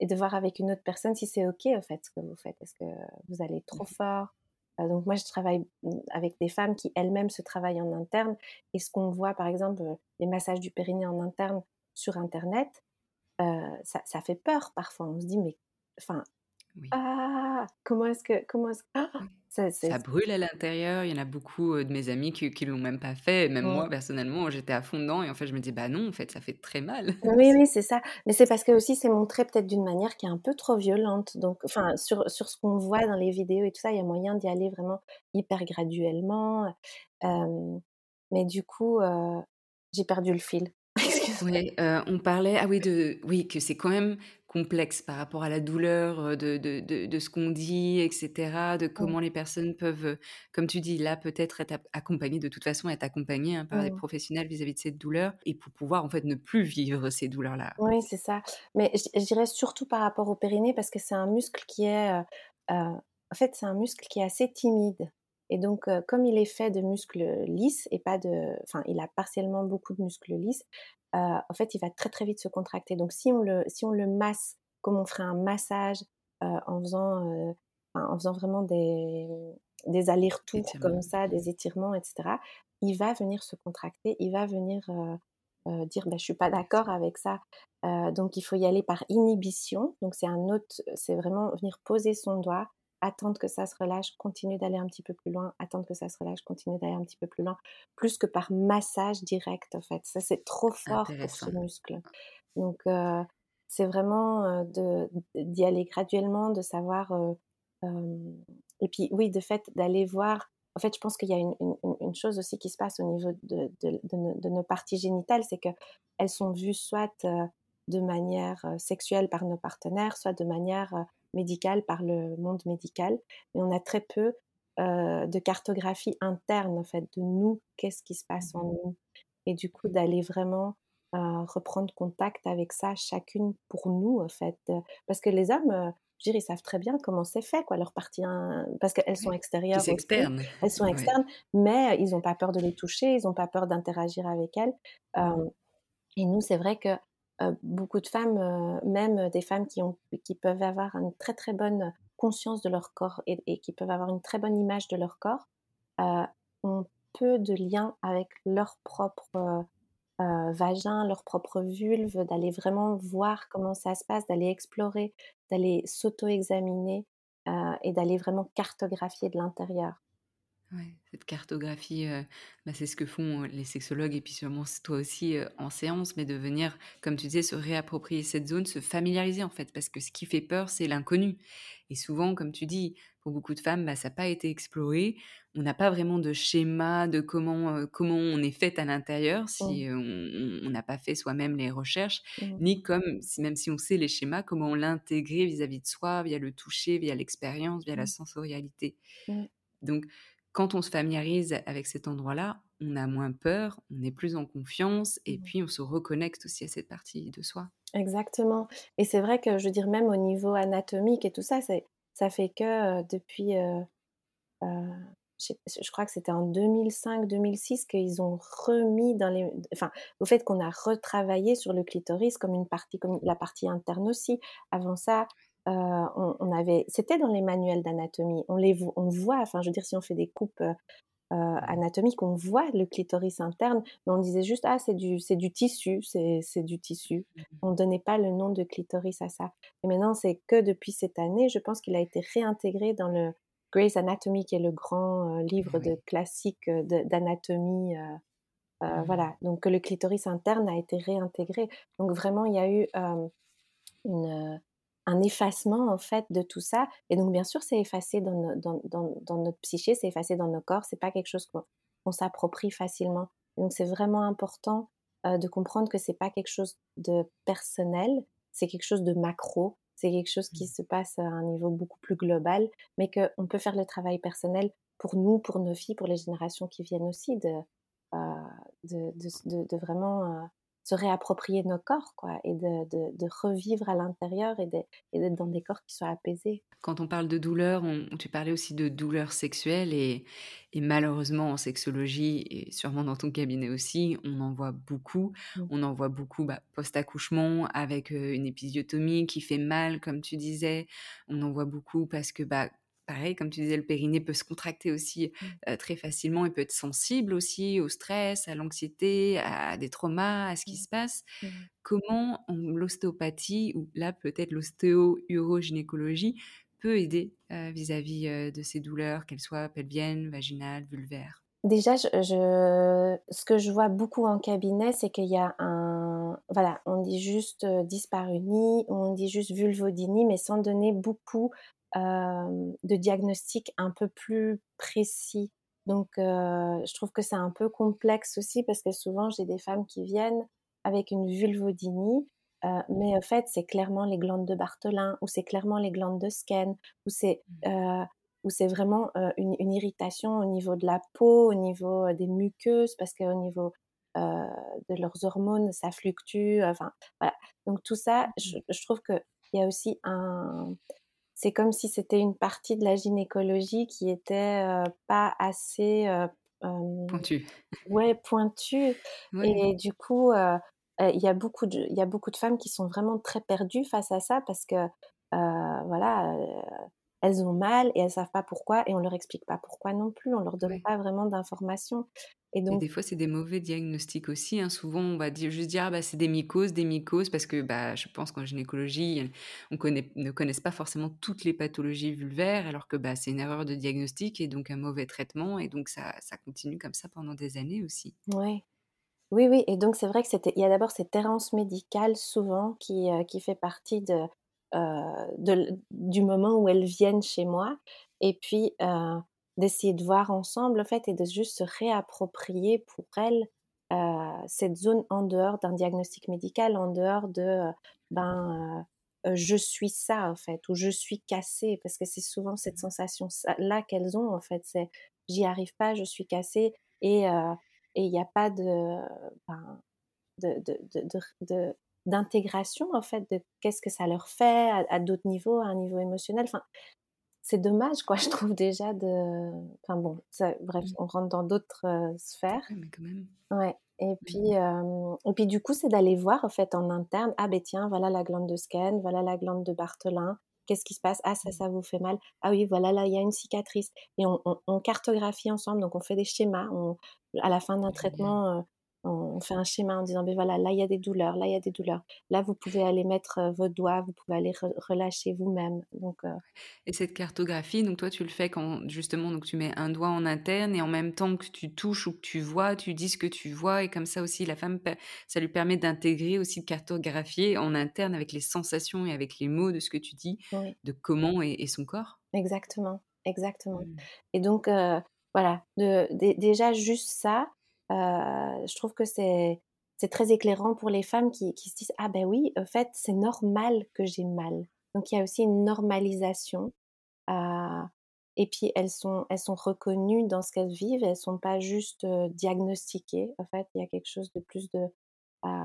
et de voir avec une autre personne si c'est ok en fait ce que vous faites. Est-ce que vous allez trop mmh fort donc moi, je travaille mmh, avec des femmes qui elles-mêmes se travaillent en interne. Et ce qu'on voit, par exemple, les massages du périnée en interne sur Internet, euh, ça, fait peur parfois. On se dit, mais enfin, ah, comment est-ce que, comment est-ce ah, ça, brûle à l'intérieur. Il y en a beaucoup de mes amis qui, qui l'ont même pas fait. Même moi, personnellement, j'étais à fond dedans. Et en fait, je me dis, bah non, en fait, ça fait très mal. Oui, oui, c'est ça. Mais c'est parce que aussi, c'est montré peut-être d'une manière qui est un peu trop violente. Donc, enfin, sur, sur ce qu'on voit dans les vidéos et tout ça, il y a moyen d'y aller vraiment hyper graduellement. mais du coup, j'ai perdu le fil. Oui, on parlait, ah oui, de, oui, que c'est quand même complexe par rapport à la douleur de, de, de, ce qu'on dit, etc., de comment les personnes peuvent, comme tu dis, là peut-être être accompagnées, de toute façon être accompagnées hein, par des professionnels vis-à-vis de cette douleur, et pour pouvoir en fait ne plus vivre ces douleurs-là. Oui, c'est ça. Mais je, dirais surtout par rapport au périnée, parce que c'est un muscle qui est... en fait, c'est un muscle qui est assez timide. Et donc, comme il est fait de muscles lisses et pas de, enfin, il a partiellement beaucoup de muscles lisses, en fait, il va très très vite se contracter. Donc, si on le, si on le masse comme on ferait un massage en faisant, en faisant vraiment des, des allers-retours comme ça, des étirements, etc., il va venir se contracter, il va venir dire bah, je suis pas d'accord avec ça. donc, il faut y aller par inhibition. Donc, c'est un autre, c'est vraiment venir poser son doigt attendre que ça se relâche, continuer d'aller un petit peu plus loin, attendre que ça se relâche, continuer d'aller un petit peu plus loin, plus que par massage direct en fait. Ça c'est trop fort pour ce muscle. Donc euh, c'est vraiment euh, d'y aller graduellement, de savoir. Euh, et puis oui, de fait d'aller voir. En fait, je pense qu'il y a une, chose aussi qui se passe au niveau de, de nos parties génitales, c'est qu'elles sont vues soit de manière sexuelle par nos partenaires, soit de manière médicale par le monde médical, mais on a très peu de cartographie interne en fait de nous, qu'est-ce qui se passe en mmh nous, et du coup d'aller vraiment reprendre contact avec ça chacune pour nous en fait, parce que les hommes je veux dire, ils savent très bien comment c'est fait, quoi, leur partie, parce qu'elles sont extérieures. externes. Elles sont externes, mais ils n'ont pas peur de les toucher, ils n'ont pas peur d'interagir avec elles. et nous, c'est vrai que beaucoup de femmes, même des femmes qui, peuvent avoir une très très bonne conscience de leur corps et, qui peuvent avoir une très bonne image de leur corps, ont peu de lien avec leur propre vagin, leur propre vulve, d'aller vraiment voir comment ça se passe, d'aller explorer, d'aller s'auto-examiner et d'aller vraiment cartographier de l'intérieur. Ouais, cette cartographie, bah, c'est ce que font les sexologues et puis sûrement toi aussi en séance, mais de venir, comme tu disais, se réapproprier cette zone, se familiariser en fait, parce que ce qui fait peur, c'est l'inconnu. Et souvent, comme tu dis, pour beaucoup de femmes, bah, ça n'a pas été exploré. On n'a pas vraiment de schéma de comment, comment on est fait à l'intérieur si on n'a pas fait soi-même les recherches, mmh. ni comme, si, même si on sait les schémas, comment on l'intégrer vis-à-vis de soi, via le toucher, via l'expérience, via la mmh. sensorialité. Donc, quand on se familiarise avec cet endroit-là, on a moins peur, on est plus en confiance et mmh puis on se reconnecte aussi à cette partie de soi. Exactement. Et c'est vrai que je veux dire, même au niveau anatomique et tout ça, ça fait que depuis, je, crois que c'était en 2005-2006 qu'ils ont remis dans les. Enfin, au fait qu'on a retravaillé sur le clitoris comme une partie, comme la partie interne aussi. Avant ça, on, avait, c'était dans les manuels d'anatomie. On les, on voit. Enfin, je veux dire, si on fait des coupes anatomiques, on voit le clitoris interne, mais on disait juste ah c'est du, c'est du tissu, c'est, c'est du tissu. Mmh on donnait pas le nom de clitoris à ça. Et maintenant, c'est que depuis cette année, je pense qu'il a été réintégré dans le Grey's Anatomy, qui est le grand livre de classique d'anatomie. Mmh voilà, donc le clitoris interne a été réintégré. Donc vraiment, il y a eu une, un effacement en fait de tout ça. Et donc bien sûr, c'est effacé dans, dans, notre psyché, c'est effacé dans nos corps. C'est pas quelque chose qu'on s'approprie facilement. donc c'est vraiment important euh, de comprendre que c'est pas quelque chose de personnel, c'est quelque chose de macro. C'est quelque chose qui mmh. se passe à un niveau beaucoup plus global, mais qu'on peut faire le travail personnel pour nous, pour nos filles, pour les générations qui viennent aussi, de, euh, de, de, vraiment euh, se réapproprier nos corps, quoi, et de, de, revivre à l'intérieur et d'être dans des corps qui soient apaisés. Quand on parle de douleur, on, tu parlais aussi de douleur sexuelle et, et, malheureusement en sexologie et sûrement dans ton cabinet aussi, on en voit beaucoup. Mmh. On en voit beaucoup bah, post-accouchement avec une épisiotomie qui fait mal, comme tu disais. On en voit beaucoup parce que bah, pareil, comme tu disais, le périnée peut se contracter aussi mmh. très facilement et peut être sensible aussi au stress, à l'anxiété, à des traumas, à ce qui mmh. se passe. Comment l'ostéopathie, ou là peut-être l'ostéo-urogynécologie, peut aider vis-à-vis de ces douleurs, qu'elles soient pelviennes, vaginales, vulvaires? Déjà, je, ce que je vois beaucoup en cabinet, c'est qu'il y a un... Voilà, on dit juste dyspareunie, on dit juste vulvodynie, mais sans donner beaucoup de diagnostic un peu plus précis. Donc, je trouve que c'est un peu complexe aussi parce que souvent j'ai des femmes qui viennent avec une vulvodynie mais en fait, c'est clairement les glandes de Bartholin, ou c'est clairement les glandes de Skene, ou c'est mmh. ou c'est vraiment une, une, irritation au niveau de la peau, au niveau des muqueuses, parce qu'au niveau de leurs hormones, ça fluctue. Enfin, voilà. Donc tout ça, je, mmh. je trouve qu'il y a aussi un... C'est comme si c'était une partie de la gynécologie qui était pas assez... pointue. Ouais, pointue. Et du coup, il y, a beaucoup de, il y a beaucoup de femmes qui sont vraiment très perdues face à ça parce que, voilà elles ont mal et elles savent pas pourquoi et on leur explique pas pourquoi non plus, on leur donne pas vraiment d'informations. Et donc, des fois, c'est des mauvais diagnostics aussi. Hein. Souvent, on va dire, juste dire, ah, bah, c'est des mycoses, des mycoses, parce que bah, je pense qu'en gynécologie, on connaît, ne connaisse pas forcément toutes les pathologies vulvaires, alors que bah, c'est une erreur de diagnostic et donc un mauvais traitement. Et donc, ça, ça continue comme ça pendant des années aussi. Ouais. Oui, oui. Et donc, c'est vrai que c'était, il y a d'abord cette errance médicale souvent qui, euh, qui fait partie de, euh, de, du moment où elles viennent chez moi. Et puis, euh, d'essayer de voir ensemble, en fait, et de juste se réapproprier pour elles euh, cette zone en dehors d'un diagnostic médical, en dehors de euh, ben euh, je suis ça en fait, ou je suis cassée, parce que c'est souvent cette mmh. sensation là qu'elles ont en fait, c'est j'y arrive pas, je suis cassée, et il n'y a pas de, ben, de, de, de, d'intégration en fait de qu'est-ce que ça leur fait à, à d'autres niveaux, à un niveau émotionnel. Enfin, c'est dommage, quoi, je trouve déjà de. Enfin bon, bref, mmh. on rentre dans d'autres sphères. mais quand même. Ouais. Et puis, et puis du coup, c'est d'aller voir en fait en interne. Ah ben tiens, voilà la glande de Skene, voilà la glande de Bartholin. Qu'est-ce qui se passe? Ah ça, mmh. ça vous fait mal. Ah oui, voilà là, il y a une cicatrice. Et on, on, cartographie ensemble. Donc on fait des schémas. On, à la fin d'un traitement, on fait un schéma en disant, ben voilà, là il y a des douleurs, là il y a des douleurs. Là vous pouvez aller mettre vos doigts, vous pouvez aller relâcher vous-même. Donc euh et cette cartographie, donc toi tu le fais quand justement donc tu mets un doigt en interne et en même temps que tu touches ou que tu vois, tu dis ce que tu vois et comme ça aussi la femme ça lui permet d'intégrer aussi de cartographier en interne avec les sensations et avec les mots de ce que tu dis, de comment est, son corps. Exactement, exactement. Mmh. Et donc euh, voilà, de, déjà juste ça, je trouve que c'est c'est très éclairant pour les femmes qui, qui, se disent ah ben oui en fait c'est normal que j'ai mal donc il y a aussi une normalisation euh, et puis elles sont elles sont reconnues dans ce qu'elles vivent elles sont pas juste euh, diagnostiquées en fait il y a quelque chose de plus de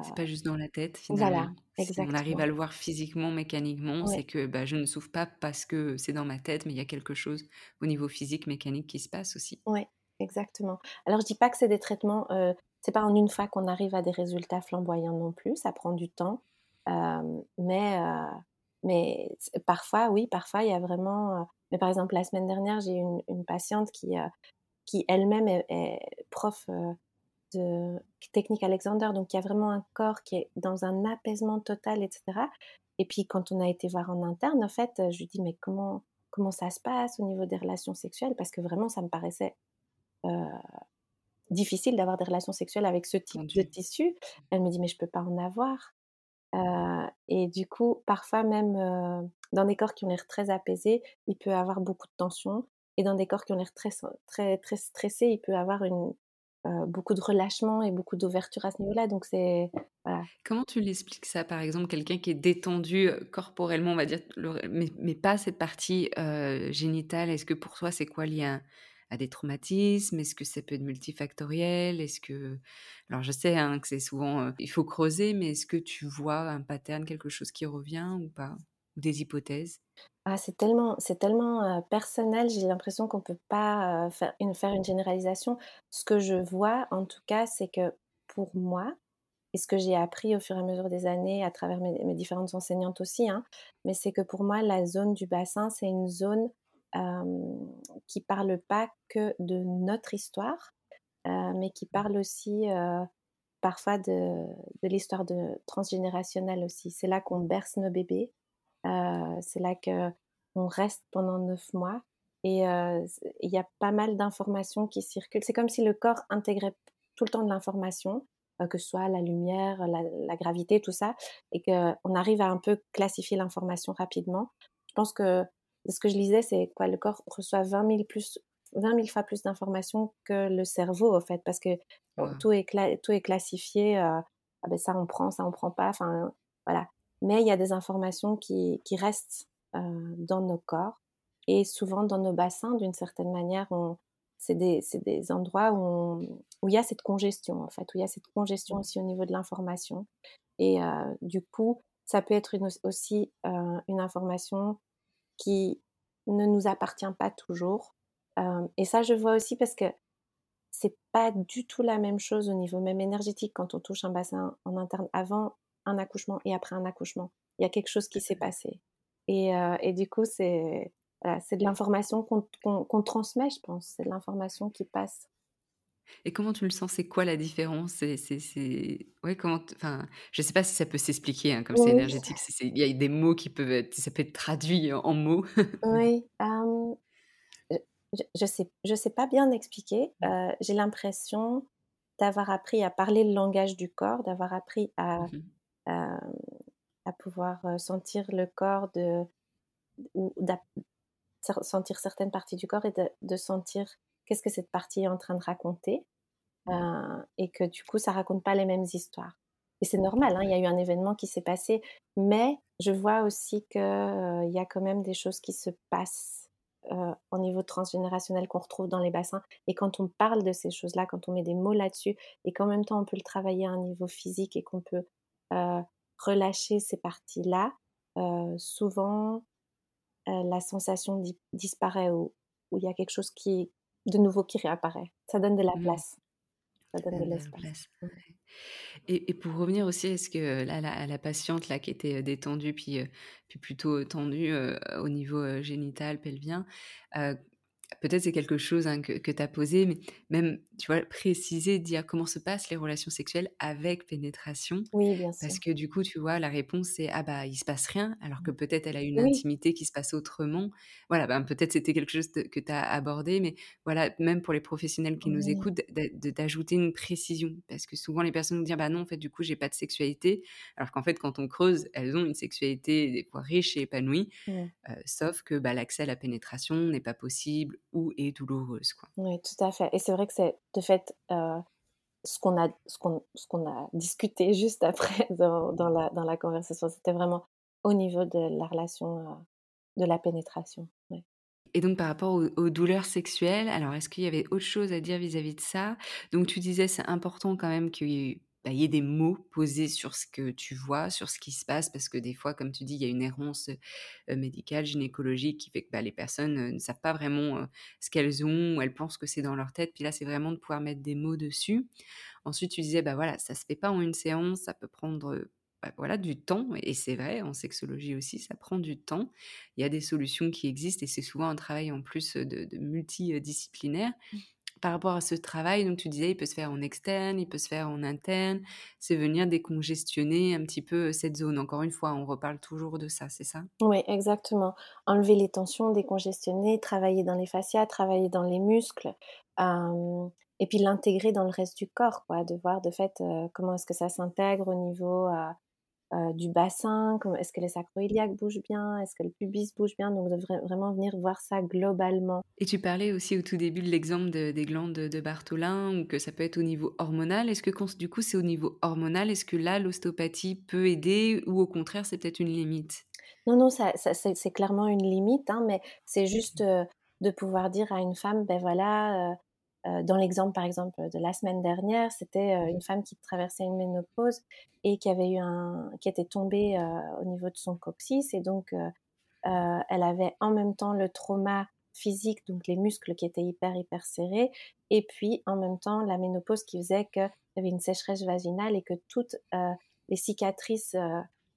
c'est pas juste dans la tête finalement. Voilà, exactement. Si on arrive à le voir physiquement, mécaniquement, c'est que bah, je ne souffre pas parce que c'est dans ma tête, mais il y a quelque chose au niveau physique, mécanique qui se passe aussi. Oui, Exactement. Alors, je dis pas que c'est des traitements, euh, c'est pas en une fois qu'on arrive à des résultats flamboyants non plus, ça prend du temps. Euh, mais, euh, mais parfois, oui, parfois, il y a vraiment. Euh, mais par exemple, la semaine dernière, j'ai une, une patiente qui, qui elle-même est, prof de technique Alexander, donc il y a vraiment un corps qui est dans un apaisement total, etc. Et puis, quand on a été voir en interne, en fait, je lui dis, mais comment, comment ça se passe au niveau des relations sexuelles? Parce que vraiment, ça me paraissait difficile d'avoir des relations sexuelles avec ce type de tissu. Elle me dit mais je peux pas en avoir. Euh, et du coup, parfois même euh, dans des corps qui ont l'air très apaisés, il peut avoir beaucoup de tension. Et dans des corps qui ont l'air très, très, très stressés, il peut avoir une, beaucoup de relâchement et beaucoup d'ouverture à ce niveau-là. Donc c'est Comment tu l'expliques ça, par exemple, quelqu'un qui est détendu corporellement, on va dire, mais, mais pas cette partie génitale. Est-ce que pour toi c'est quoi lié à des traumatismes? Est-ce que ça peut être multifactoriel? Est-ce que alors je sais hein, que c'est souvent il faut creuser, mais est-ce que tu vois un pattern, quelque chose qui revient ou pas? Ou des hypothèses? Ah, c'est tellement, c'est tellement personnel, j'ai l'impression qu'on ne peut pas faire, une, faire une généralisation. Ce que je vois, en tout cas, c'est que pour moi, et ce que j'ai appris au fur et à mesure des années à travers mes, mes différentes enseignantes aussi, hein, mais c'est que pour moi, la zone du bassin, c'est une zone qui parle pas que de notre histoire, mais qui parle aussi parfois de, de l'histoire de transgénérationnelle aussi. C'est là qu'on berce nos bébés, c'est là que on reste pendant neuf mois. Et il y a pas mal d'informations qui circulent. C'est comme si le corps intégrait tout le temps de l'information, que ce soit la lumière, la, la gravité, tout ça, et qu'on arrive à un peu classifier l'information rapidement. Je pense que ce que je lisais, c'est quoi le corps reçoit 20 000, plus, 20 fois plus d'informations que le cerveau, en fait, parce que tout, est tout est classifié. Euh, ah ben ça, on prend, ça, on prend pas. Enfin, voilà. Mais il y a des informations qui, qui restent dans nos corps et souvent dans nos bassins, d'une certaine manière, c'est des, des, endroits où, où il y a cette congestion, en fait, où il y a cette congestion aussi au niveau de l'information. Et du coup, ça peut être une, aussi une information qui ne nous appartient pas toujours. et ça, je vois aussi parce que c'est pas du tout la même chose au niveau même énergétique quand on touche un bassin en interne avant un accouchement et après un accouchement. Il y a quelque chose qui s'est passé. Et, et, du coup, c'est c'est de l'information qu'on transmet, je pense. C'est de l'information qui passe. Et comment tu le sens? C'est quoi la différence? C'est, ouais, comment Enfin, je sais pas si ça peut s'expliquer, hein, comme c'est énergétique. Il y a des mots qui peuvent être, ça peut être traduit en mots. oui. je, je sais, je sais pas bien expliquer. Mmh. Euh, j'ai l'impression d'avoir appris à parler le langage du corps, d'avoir appris à, mmh à, pouvoir sentir le corps de, ou sentir certaines parties du corps et de, sentir qu'est-ce que cette partie est en train de raconter euh, et que du coup ça raconte pas les mêmes histoires. Et c'est normal, hein, il y a eu un événement qui s'est passé, mais je vois aussi qu'il euh, y a quand même des choses qui se passent euh, au niveau transgénérationnel qu'on retrouve dans les bassins. Et quand on parle de ces choses-là, quand on met des mots là-dessus, et qu'en même temps on peut le travailler à un niveau physique et qu'on peut relâcher ces parties-là, souvent euh, la sensation disparaît ou, il y a quelque chose qui de nouveau qui réapparaît. Ça donne de la mmh. place. Ça donne de l'espace. Et, pour revenir aussi, est-ce que là, la, la, patiente là qui était détendue puis, puis plutôt tendue au niveau génital pelvien, peut-être c'est quelque chose hein, que, que tu as posé, mais même, tu vois, préciser, dire comment se passent les relations sexuelles avec pénétration. Oui, bien sûr. Parce que du coup, tu vois, la réponse c'est ah bah il se passe rien, alors que peut-être elle a une intimité qui se passe autrement. Voilà, ben, peut-être c'était quelque chose que tu as abordé, mais voilà, même pour les professionnels qui nous écoutent, d'ajouter une précision. Parce que souvent les personnes nous disent bah non, en fait, du coup, j'ai pas de sexualité, alors qu'en fait, quand on creuse, elles ont une sexualité des fois riche et épanouie, euh, sauf que bah, l'accès à la pénétration n'est pas possible ou est douloureuse. Quoi. Oui, tout à fait. Et c'est vrai que c'est de fait euh, ce qu'on a, ce qu'on, ce qu'on a discuté juste après dans, dans, la, dans la conversation. C'était vraiment au niveau de la relation, euh, de la pénétration. Et donc par rapport aux, douleurs sexuelles, alors est-ce qu'il y avait autre chose à dire vis-à-vis de ça? Donc tu disais c'est important quand même qu'il y ait bah, y ait des mots posés sur ce que tu vois, sur ce qui se passe, parce que des fois, comme tu dis, il y a une errance médicale, gynécologique, qui fait que bah, les personnes ne savent pas vraiment ce qu'elles ont, ou elles pensent que c'est dans leur tête. Puis là, c'est vraiment de pouvoir mettre des mots dessus. Ensuite, tu disais, bah voilà, ça se fait pas en une séance, ça peut prendre bah, voilà, du temps, et c'est vrai, en sexologie aussi, ça prend du temps. Il y a des solutions qui existent, et c'est souvent un travail en plus de, de multidisciplinaire. Par rapport à ce travail, donc tu disais, il peut se faire en externe, il peut se faire en interne, c'est venir décongestionner un petit peu cette zone. Encore une fois, on reparle toujours de ça, c'est ça? Oui, exactement. Enlever les tensions, décongestionner, travailler dans les fascias, travailler dans les muscles, et puis l'intégrer dans le reste du corps, quoi, de voir de fait comment est-ce que ça s'intègre au niveau euh, du bassin, est-ce que les sacroiliaques bougent bien, est-ce que le pubis bouge bien, donc de vraiment venir voir ça globalement. Et tu parlais aussi au tout début de l'exemple des glandes de, Bartholin, ou que ça peut être au niveau hormonal. Est-ce que du coup c'est au niveau hormonal Est-ce que là l'ostéopathie peut aider, ou au contraire c'est peut-être une limite? Non, non, ça, c'est clairement une limite, hein, mais c'est juste euh, de pouvoir dire à une femme, ben voilà, euh, euh, dans l'exemple, par exemple, de la semaine dernière, c'était euh, une femme qui traversait une ménopause et qui avait eu un, qui était tombée euh, au niveau de son coccyx et donc elle avait en même temps le trauma physique, donc les muscles qui étaient hyper hyper serrés, et puis en même temps la ménopause qui faisait qu'il y avait une sécheresse vaginale et que toutes les cicatrices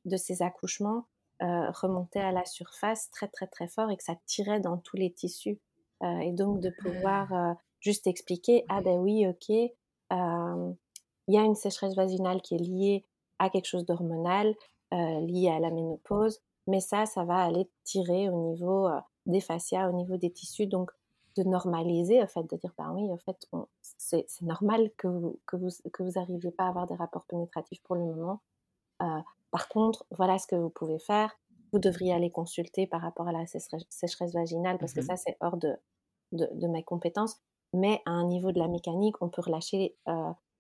de ces accouchements remontaient à la surface très très très fort et que ça tirait dans tous les tissus. et donc de pouvoir juste expliquer, ah ben oui, ok, il y a une sécheresse vaginale qui est liée à quelque chose d'hormonal, euh, lié à la ménopause, mais ça, ça va aller tirer au niveau des fascias, au niveau des tissus, donc de normaliser, en fait, de dire, ben oui, en fait, c'est normal que vous, que vous que vous arriviez pas à avoir des rapports pénétratifs pour le moment. par contre, voilà ce que vous pouvez faire. Vous devriez aller consulter par rapport à la sécheresse vaginale parce que mmh ça, c'est hors de, de, de, mes compétences mais à un niveau de la mécanique, on peut relâcher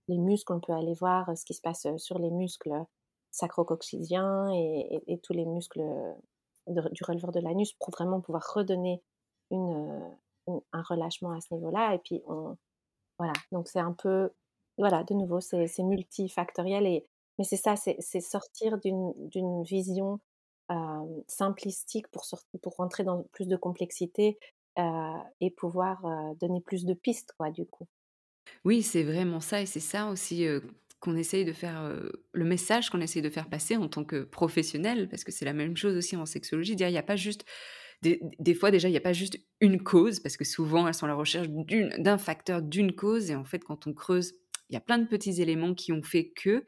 les muscles, on peut aller voir ce qui se passe sur les muscles sacro-coccygiens et, tous les muscles du releveur de l'anus pour vraiment pouvoir redonner un relâchement à ce niveau-là. Et puis, voilà, donc c'est un peu, voilà, de nouveau, c'est multifactoriel. Et, mais c'est ça, c'est sortir d'une vision simplistique pour, pour rentrer dans plus de complexité et pouvoir donner plus de pistes, quoi, du coup. Oui, c'est vraiment ça et c'est ça aussi, qu'on essaye de faire, le message qu'on essaye de faire passer en tant que professionnel, parce que c'est la même chose aussi en sexologie, dire il n'y a pas juste des, fois déjà il n'y a pas juste une cause, parce que souvent elles sont à la recherche d'un facteur, d'une cause, et en fait quand on creuse, il y a plein de petits éléments qui ont fait que,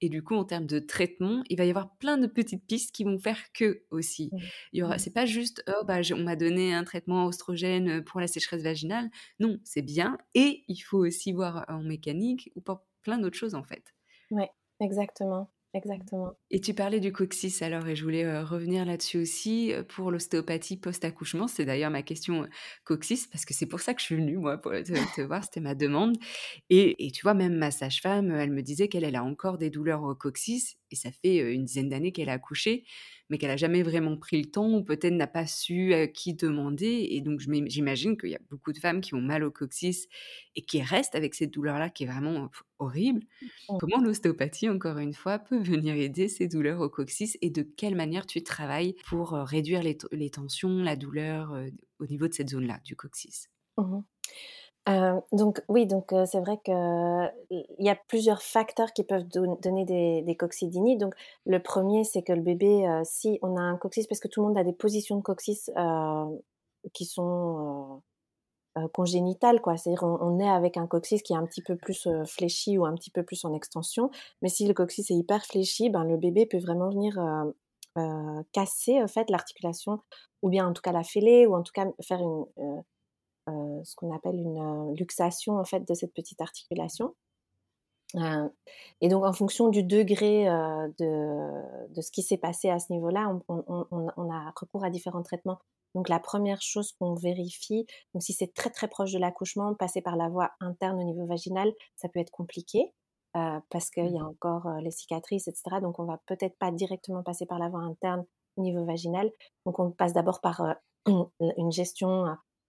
et du coup en termes de traitement, il va y avoir plein de petites pistes qui vont faire que aussi. Mmh. Il y aura, mmh. c'est pas juste oh bah on m'a donné un traitement oestrogène pour la sécheresse vaginale, non c'est bien, et il faut aussi voir en mécanique ou pas plein d'autres choses en fait. Oui, exactement. Exactement. Et tu parlais du coccyx alors, et je voulais revenir là-dessus aussi pour l'ostéopathie post-accouchement. C'est d'ailleurs ma question coccyx, parce que c'est pour ça que je suis venue, moi, pour te, voir, c'était ma demande. Et, tu vois, même ma sage-femme, elle me disait qu'elle elle a encore des douleurs au coccyx, et ça fait une dizaine d'années qu'elle a accouché mais qu'elle a jamais vraiment pris le temps ou peut-être n'a pas su à qui demander. Et donc, j'imagine qu'il y a beaucoup de femmes qui ont mal au coccyx et qui restent avec cette douleur-là qui est vraiment horrible. Comment l'ostéopathie, encore une fois, peut venir aider ces douleurs au coccyx et de quelle manière tu travailles pour réduire les, tensions, la douleur au niveau de cette zone-là, du coccyx? Mmh donc oui, donc c'est vrai qu'il y a plusieurs facteurs qui peuvent donner des, des. Donc le premier, c'est que le bébé, si on a un coccyx, parce que tout le monde a des positions de coccyx qui sont congénitales, quoi. C'est-à-dire on, est avec un coccyx qui est un petit peu plus fléchi ou un petit peu plus en extension. Mais si le coccyx est hyper fléchi, ben le bébé peut vraiment venir casser en fait l'articulation, ou bien en tout cas la fêler, ou en tout cas faire une euh, ce qu'on appelle une euh, luxation en fait de cette petite articulation. Euh, et donc, en fonction du degré de, de, ce qui s'est passé à ce niveau-là, on, on, a recours à différents traitements. Donc, la première chose qu'on vérifie, donc si c'est très très proche de l'accouchement, passer par la voie interne au niveau vaginal, ça peut être compliqué parce qu'il y a mmh. encore les cicatrices, etc. Donc, on va peut-être pas directement passer par la voie interne au niveau vaginal. Donc, on passe d'abord par une gestion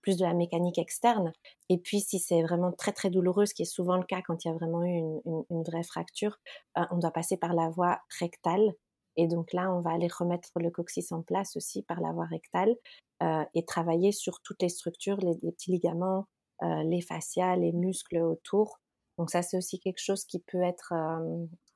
plus de la mécanique externe. Et puis, si c'est vraiment très, très douloureux, ce qui est souvent le cas quand il y a vraiment eu une, vraie fracture, euh, on doit passer par la voie rectale. Et donc là, on va aller remettre le coccyx en place aussi par la voie rectale euh, et travailler sur toutes les structures, les, petits ligaments, euh, les fascias, les muscles autour. Donc ça, c'est aussi quelque chose qui peut être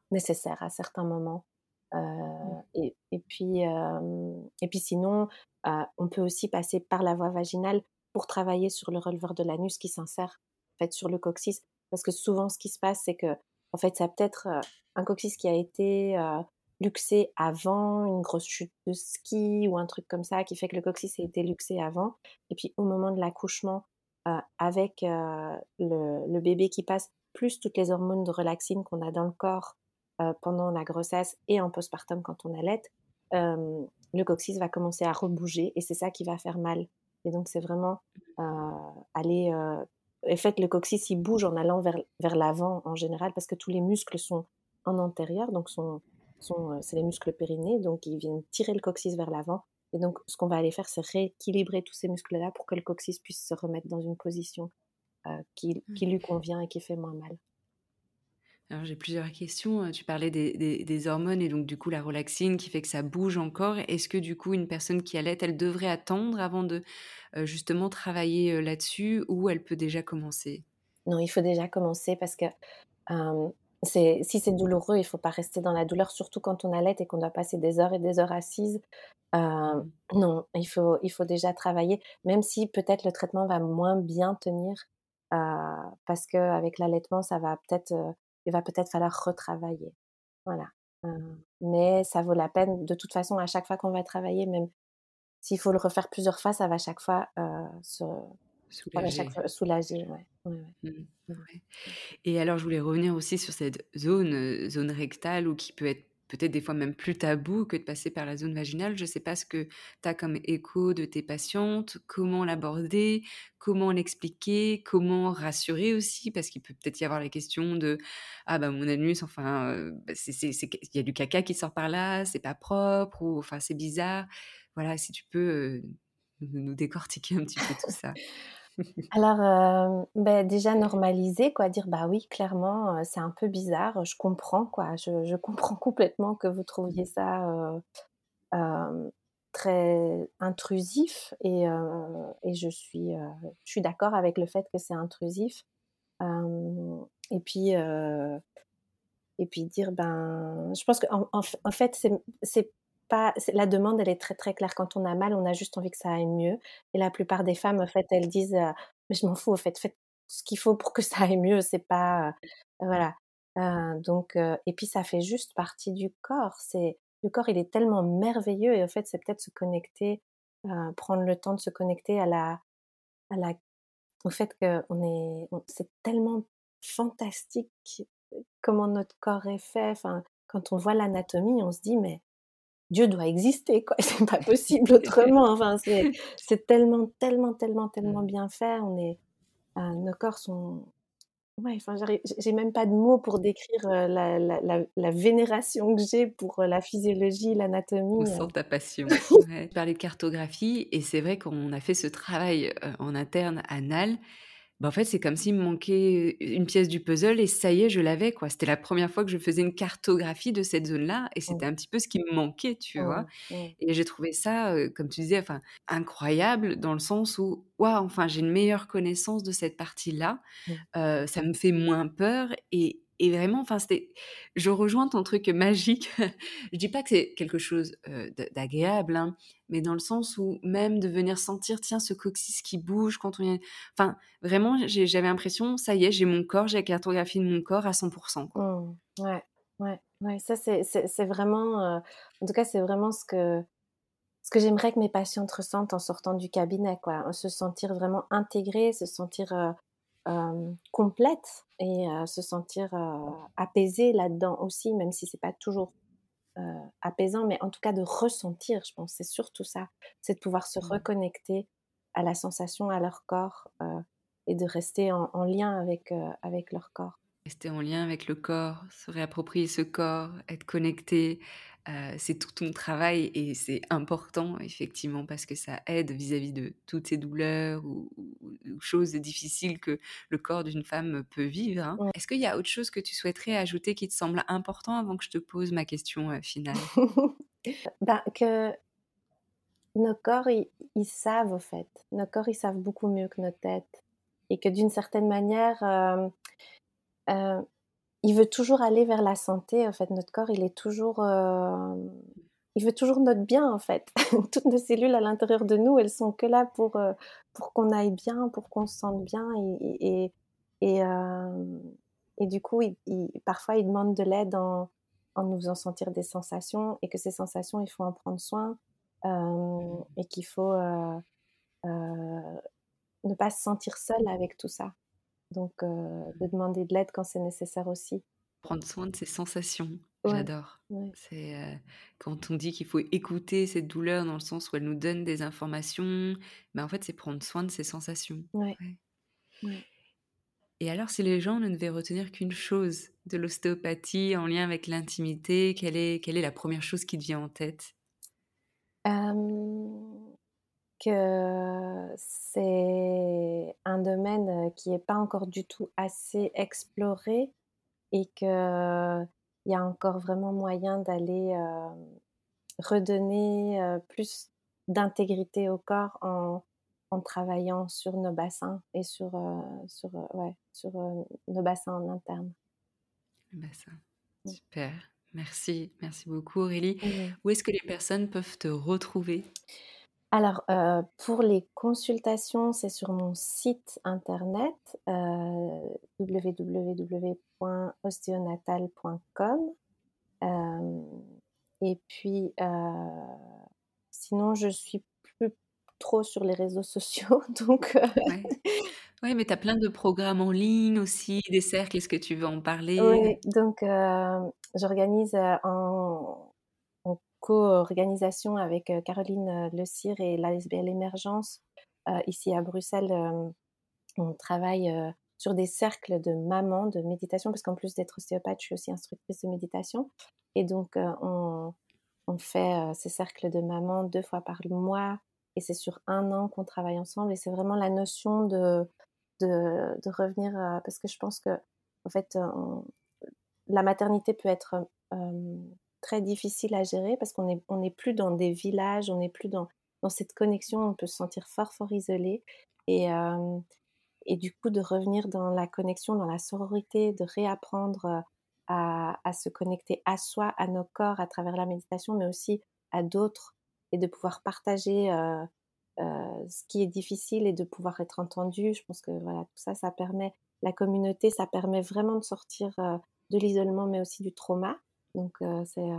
nécessaire à certains moments. Mmh. Et, et, puis, et puis sinon, on peut aussi passer par la voie vaginale pour travailler sur le releveur de l'anus qui s'insère en fait sur le coccyx parce que souvent ce qui se passe c'est que en fait ça peut-être euh, un coccyx qui a été euh, luxé avant une grosse chute de ski ou un truc comme ça qui fait que le coccyx a été luxé avant et puis au moment de l'accouchement euh, avec le, bébé qui passe plus toutes les hormones de relaxine qu'on a dans le corps pendant la grossesse et en postpartum quand on allait, le coccyx va commencer à rebouger et c'est ça qui va faire mal. Et donc, c'est vraiment euh, aller. Euh, en fait, le coccyx, il bouge en allant vers, vers l'avant en général parce que tous les muscles sont en antérieur, donc sont, sont, euh, c'est les muscles périnées, donc ils viennent tirer le coccyx vers l'avant. Et donc, ce qu'on va aller faire, c'est rééquilibrer tous ces muscles-là pour que le coccyx puisse se remettre dans une position qui, qui, lui convient et qui fait moins mal. J'ai plusieurs questions. Tu parlais des, hormones et donc du coup la relaxine qui fait que ça bouge encore. Est-ce que du coup une personne qui allait, elle devrait attendre avant de justement travailler là-dessus ou elle peut déjà commencer? Non, il faut déjà commencer parce que si c'est douloureux, il ne faut pas rester dans la douleur, surtout quand on allait et qu'on doit passer des heures et des heures assises. Non, il faut, il faut déjà travailler, même si peut-être le traitement va moins bien tenir. parce qu'avec l'allaitement, ça va peut-être il va peut-être falloir retravailler. Voilà. mais ça vaut la peine. De toute façon, à chaque fois qu'on va travailler, même s'il faut le refaire plusieurs fois, ça va à chaque fois se soulager. soulager. Et alors, je voulais revenir aussi sur cette zone, zone rectale, ou qui peut être peut-être des fois même plus tabou que de passer par la zone vaginale. Je ne sais pas ce que tu as comme écho de tes patientes, comment l'aborder, comment l'expliquer, comment rassurer aussi, parce qu'il peut peut-être y avoir la question de ah bah mon anus, enfin, bah, il y a du caca qui sort par là, c'est pas propre ou enfin c'est bizarre. Voilà, si tu peux nous décortiquer un petit peu tout ça. Alors, ben, déjà normaliser, quoi, dire bah oui, clairement, c'est un peu bizarre, je comprends, quoi, je, comprends complètement que vous trouviez ça très intrusif et, et je suis, suis d'accord avec le fait que c'est intrusif. et puis, et puis dire ben, je pense qu'en en, fait, c'est la demande, elle est très très claire. Quand on a mal, on a juste envie que ça aille mieux. Et la plupart des femmes, en fait, elles disent, mais je m'en fous, en fait, faites ce qu'il faut pour que ça aille mieux. C'est pas, voilà. Donc, et puis ça fait juste partie du corps. C'est le corps, il est tellement merveilleux et en fait, c'est peut-être se connecter, prendre le temps de se connecter à la, à la, au fait que on est, c'est tellement fantastique comment notre corps est fait. Enfin, quand on voit l'anatomie, on se dit mais Dieu doit exister, quoi. C'est pas possible autrement. Enfin, c'est tellement, tellement, tellement, tellement bien fait. On est, euh, nos corps sont. Ouais, enfin, j'ai même pas de mots pour décrire euh, la, la, la, vénération que j'ai pour euh, la physiologie, l'anatomie. On sent ta passion. ouais. Tu parlais de cartographie et c'est vrai qu'on a fait ce travail en interne anal bah, en fait, c'est comme s'il me manquait une pièce du puzzle et ça y est, je l'avais, quoi. C'était la première fois que je faisais une cartographie de cette zone-là et mmh. c'était un petit peu ce qui me manquait, tu vois? Mmh, mmh. Et j'ai trouvé ça, comme tu disais, enfin, incroyable dans le sens où, waouh, enfin, j'ai une meilleure connaissance de cette partie-là. ça me fait moins peur et, et vraiment, enfin, c'était. Je rejoins ton truc magique. je dis pas que c'est quelque chose d'agréable, hein, mais dans le sens où même de venir sentir, tiens, ce coccyx qui bouge quand on vient. Enfin, vraiment, j'avais l'impression, ça y est, j'ai mon corps, j'ai la cartographie de mon corps à 100%. Mmh. ouais, ouais, ouais. Ça, c'est vraiment. en tout cas, c'est vraiment ce que. Ce que j'aimerais que mes patientes ressentent en sortant du cabinet, quoi. Se sentir vraiment intégrées, se sentir complète et se sentir apaisée là-dedans aussi, même si c'est pas toujours apaisant, mais en tout cas de ressentir, je pense, c'est surtout ça, c'est de pouvoir se mmh. reconnecter à la sensation, à leur corps et de rester en, en lien avec, avec leur corps. Rester en lien avec le corps, se réapproprier ce corps, être connecté, c'est tout ton travail et c'est important effectivement parce que ça aide vis-à-vis de toutes ces douleurs ou, choses difficiles que le corps d'une femme peut vivre. Hein. Est-ce qu'il y a autre chose que tu souhaiterais ajouter qui te semble important avant que je te pose ma question finale? Bah, Que nos corps, ils, savent au fait. Nos corps, ils savent beaucoup mieux que notre tête. Et que d'une certaine manière, il veut toujours aller vers la santé. En fait, notre corps, il est toujours, euh, il veut toujours notre bien. En fait, toutes nos cellules à l'intérieur de nous, elles sont que là pour euh, pour qu'on aille bien, pour qu'on se sente bien. Et et, et, euh, du coup, il, parfois, il demande de l'aide en, en nous faisant sentir des sensations et que ces sensations, il faut en prendre soin et qu'il faut ne pas se sentir seul avec tout ça. Donc, de demander de l'aide quand c'est nécessaire aussi. Prendre soin de ses sensations, j'adore. C'est quand on dit qu'il faut écouter cette douleur dans le sens où elle nous donne des informations, mais en fait, c'est prendre soin de ses sensations. Ouais. Et alors, si les gens ne devaient retenir qu'une chose de l'ostéopathie en lien avec l'intimité, quelle est, quelle est la première chose qui te vient en tête? Que c'est un domaine qui n'est pas encore du tout assez exploré et qu'il y a encore vraiment moyen d'aller redonner plus d'intégrité au corps en, travaillant sur nos bassins et sur, sur, ouais, sur nos bassins en interne. Bassin. Super. Merci, merci beaucoup Aurélie. Où est-ce que les personnes peuvent te retrouver? Alors, euh, pour les consultations, c'est sur mon site internet euh, www.ostéonatal.com. Euh, et puis, sinon, je suis plus trop sur les réseaux sociaux, donc Ouais. mais tu as plein de programmes en ligne aussi, des cercles, est-ce que tu veux en parler? Oui, donc j'organise, en co-organisation avec, Caroline, Le Cire et l'ASBL Émergence, ici à Bruxelles, on travaille, sur des cercles de mamans de méditation parce qu'en plus d'être ostéopathe, je suis aussi instructrice de méditation. Et donc on fait, ces cercles de mamans deux fois par mois et c'est sur un an qu'on travaille ensemble. Et c'est vraiment la notion de de, revenir, parce que je pense que, en fait, la maternité peut être très difficile à gérer parce qu'on n'est on plus dans des villages, on n'est plus dans, dans cette connexion, on peut se sentir fort, fort isolé. Et, et du coup, de revenir dans la connexion, dans la sororité, de réapprendre à, à, se connecter à soi, à nos corps à travers la méditation, mais aussi à d'autres et de pouvoir partager euh, ce qui est difficile et de pouvoir être entendu. Je pense que voilà, tout ça, ça permet, la communauté, ça permet vraiment de sortir euh, de l'isolement, mais aussi du trauma. Donc, euh, c'est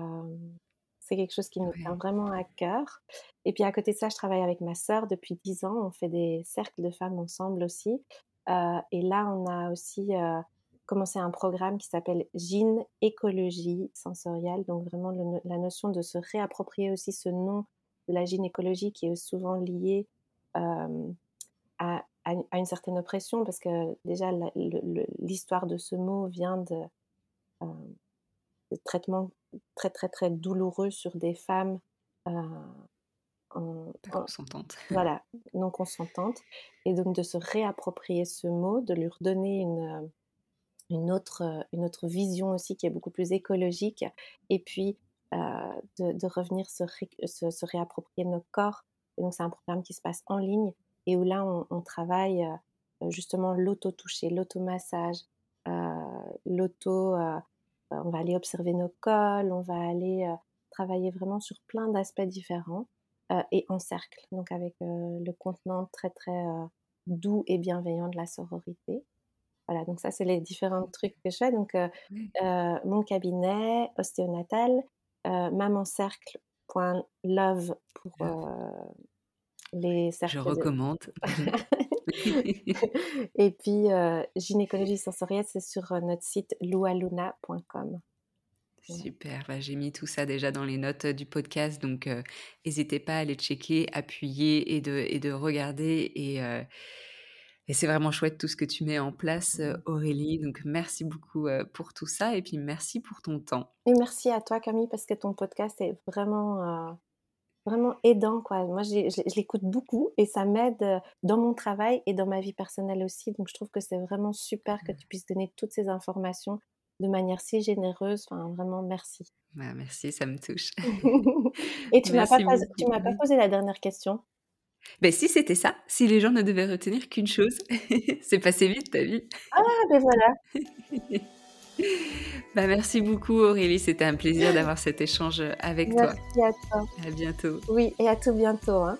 c'est quelque chose qui me tient vraiment à cœur. Et puis à côté de ça, je travaille avec ma sœur depuis 10 ans. On fait des cercles de femmes ensemble aussi. et là, on a aussi commencé un programme qui s'appelle GIN Écologie Sensorielle. Donc vraiment la notion de se réapproprier aussi ce nom de la gynécologie qui est souvent liée à, une certaine oppression, parce que déjà l'histoire de ce mot vient de, de, traitements très très très douloureux sur des femmes en, consentantes. Voilà, non consentantes. Et donc de se réapproprier ce mot, de lui redonner une, une, autre, une autre vision aussi qui est beaucoup plus écologique. Et puis euh, de, revenir se, se, réapproprier nos corps. Et donc, c'est un programme qui se passe en ligne et où là, on, travaille euh, justement l'auto-toucher, l'auto-massage, euh, l'auto. On va aller observer nos cols, on va aller travailler vraiment sur plein d'aspects différents et en cercle, donc avec le contenant très très doux et bienveillant de la sororité. Voilà, donc ça, c'est les différents trucs que je fais. Donc, mon cabinet ostéonatal, euh, mamancercle.love pour euh, les cercles. Je recommande. Et puis, euh, gynécologie sensorielle, c'est sur notre site loualuna.com. Super, bah, j'ai mis tout ça déjà dans les notes du podcast, donc n'hésitez pas à aller checker, appuyer et de, et de regarder. Et, et c'est vraiment chouette tout ce que tu mets en place, Aurélie. Donc merci beaucoup pour tout ça et puis merci pour ton temps. Et merci à toi, Camille, parce que ton podcast est vraiment, vraiment aidant. Quoi. Moi, je, l'écoute beaucoup et ça m'aide dans mon travail et dans ma vie personnelle aussi. Donc je trouve que c'est vraiment super que tu puisses donner toutes ces informations de manière si généreuse. Enfin, vraiment, merci. Bah, merci, ça me touche. et tu ne m'as pas, pas posé la dernière question? Ben si c'était ça, si les gens ne devaient retenir qu'une chose, c'est passé vite ta vie. Ah ben voilà. bah merci beaucoup Aurélie, c'était un plaisir d'avoir cet échange avec toi. Merci à toi. À bientôt. Oui, et à tout bientôt. Hein.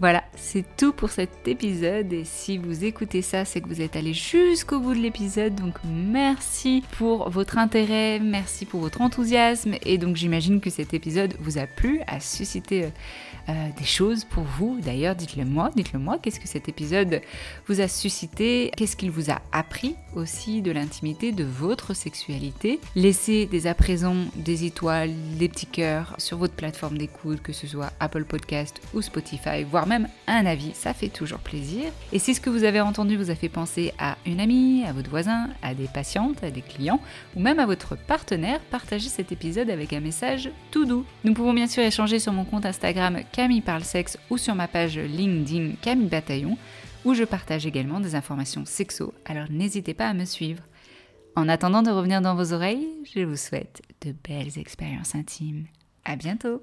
Voilà, c'est tout pour cet épisode et si vous écoutez ça, c'est que vous êtes allé jusqu'au bout de l'épisode. Donc merci pour votre intérêt, merci pour votre enthousiasme et donc j'imagine que cet épisode vous a plu, a suscité euh, euh, des choses pour vous. D'ailleurs, dites-le moi, dites-le moi, qu'est-ce que cet épisode vous a suscité? Qu'est-ce qu'il vous a appris aussi de l'intimité de votre sexualité? Laissez dès à présent des étoiles, des petits cœurs sur votre plateforme d'écoute, que ce soit Apple Podcast ou Spotify, voire même un avis, ça fait toujours plaisir. Et si ce que vous avez entendu vous a fait penser à une amie, à votre voisin, à des patientes, à des clients, ou même à votre partenaire, partagez cet épisode avec un message tout doux. Nous pouvons bien sûr échanger sur mon compte Instagram Camille Parle Sexe ou sur ma page LinkedIn Camille Bataillon où je partage également des informations sexo, alors n'hésitez pas à me suivre. En attendant de revenir dans vos oreilles, je vous souhaite de belles expériences intimes. À bientôt!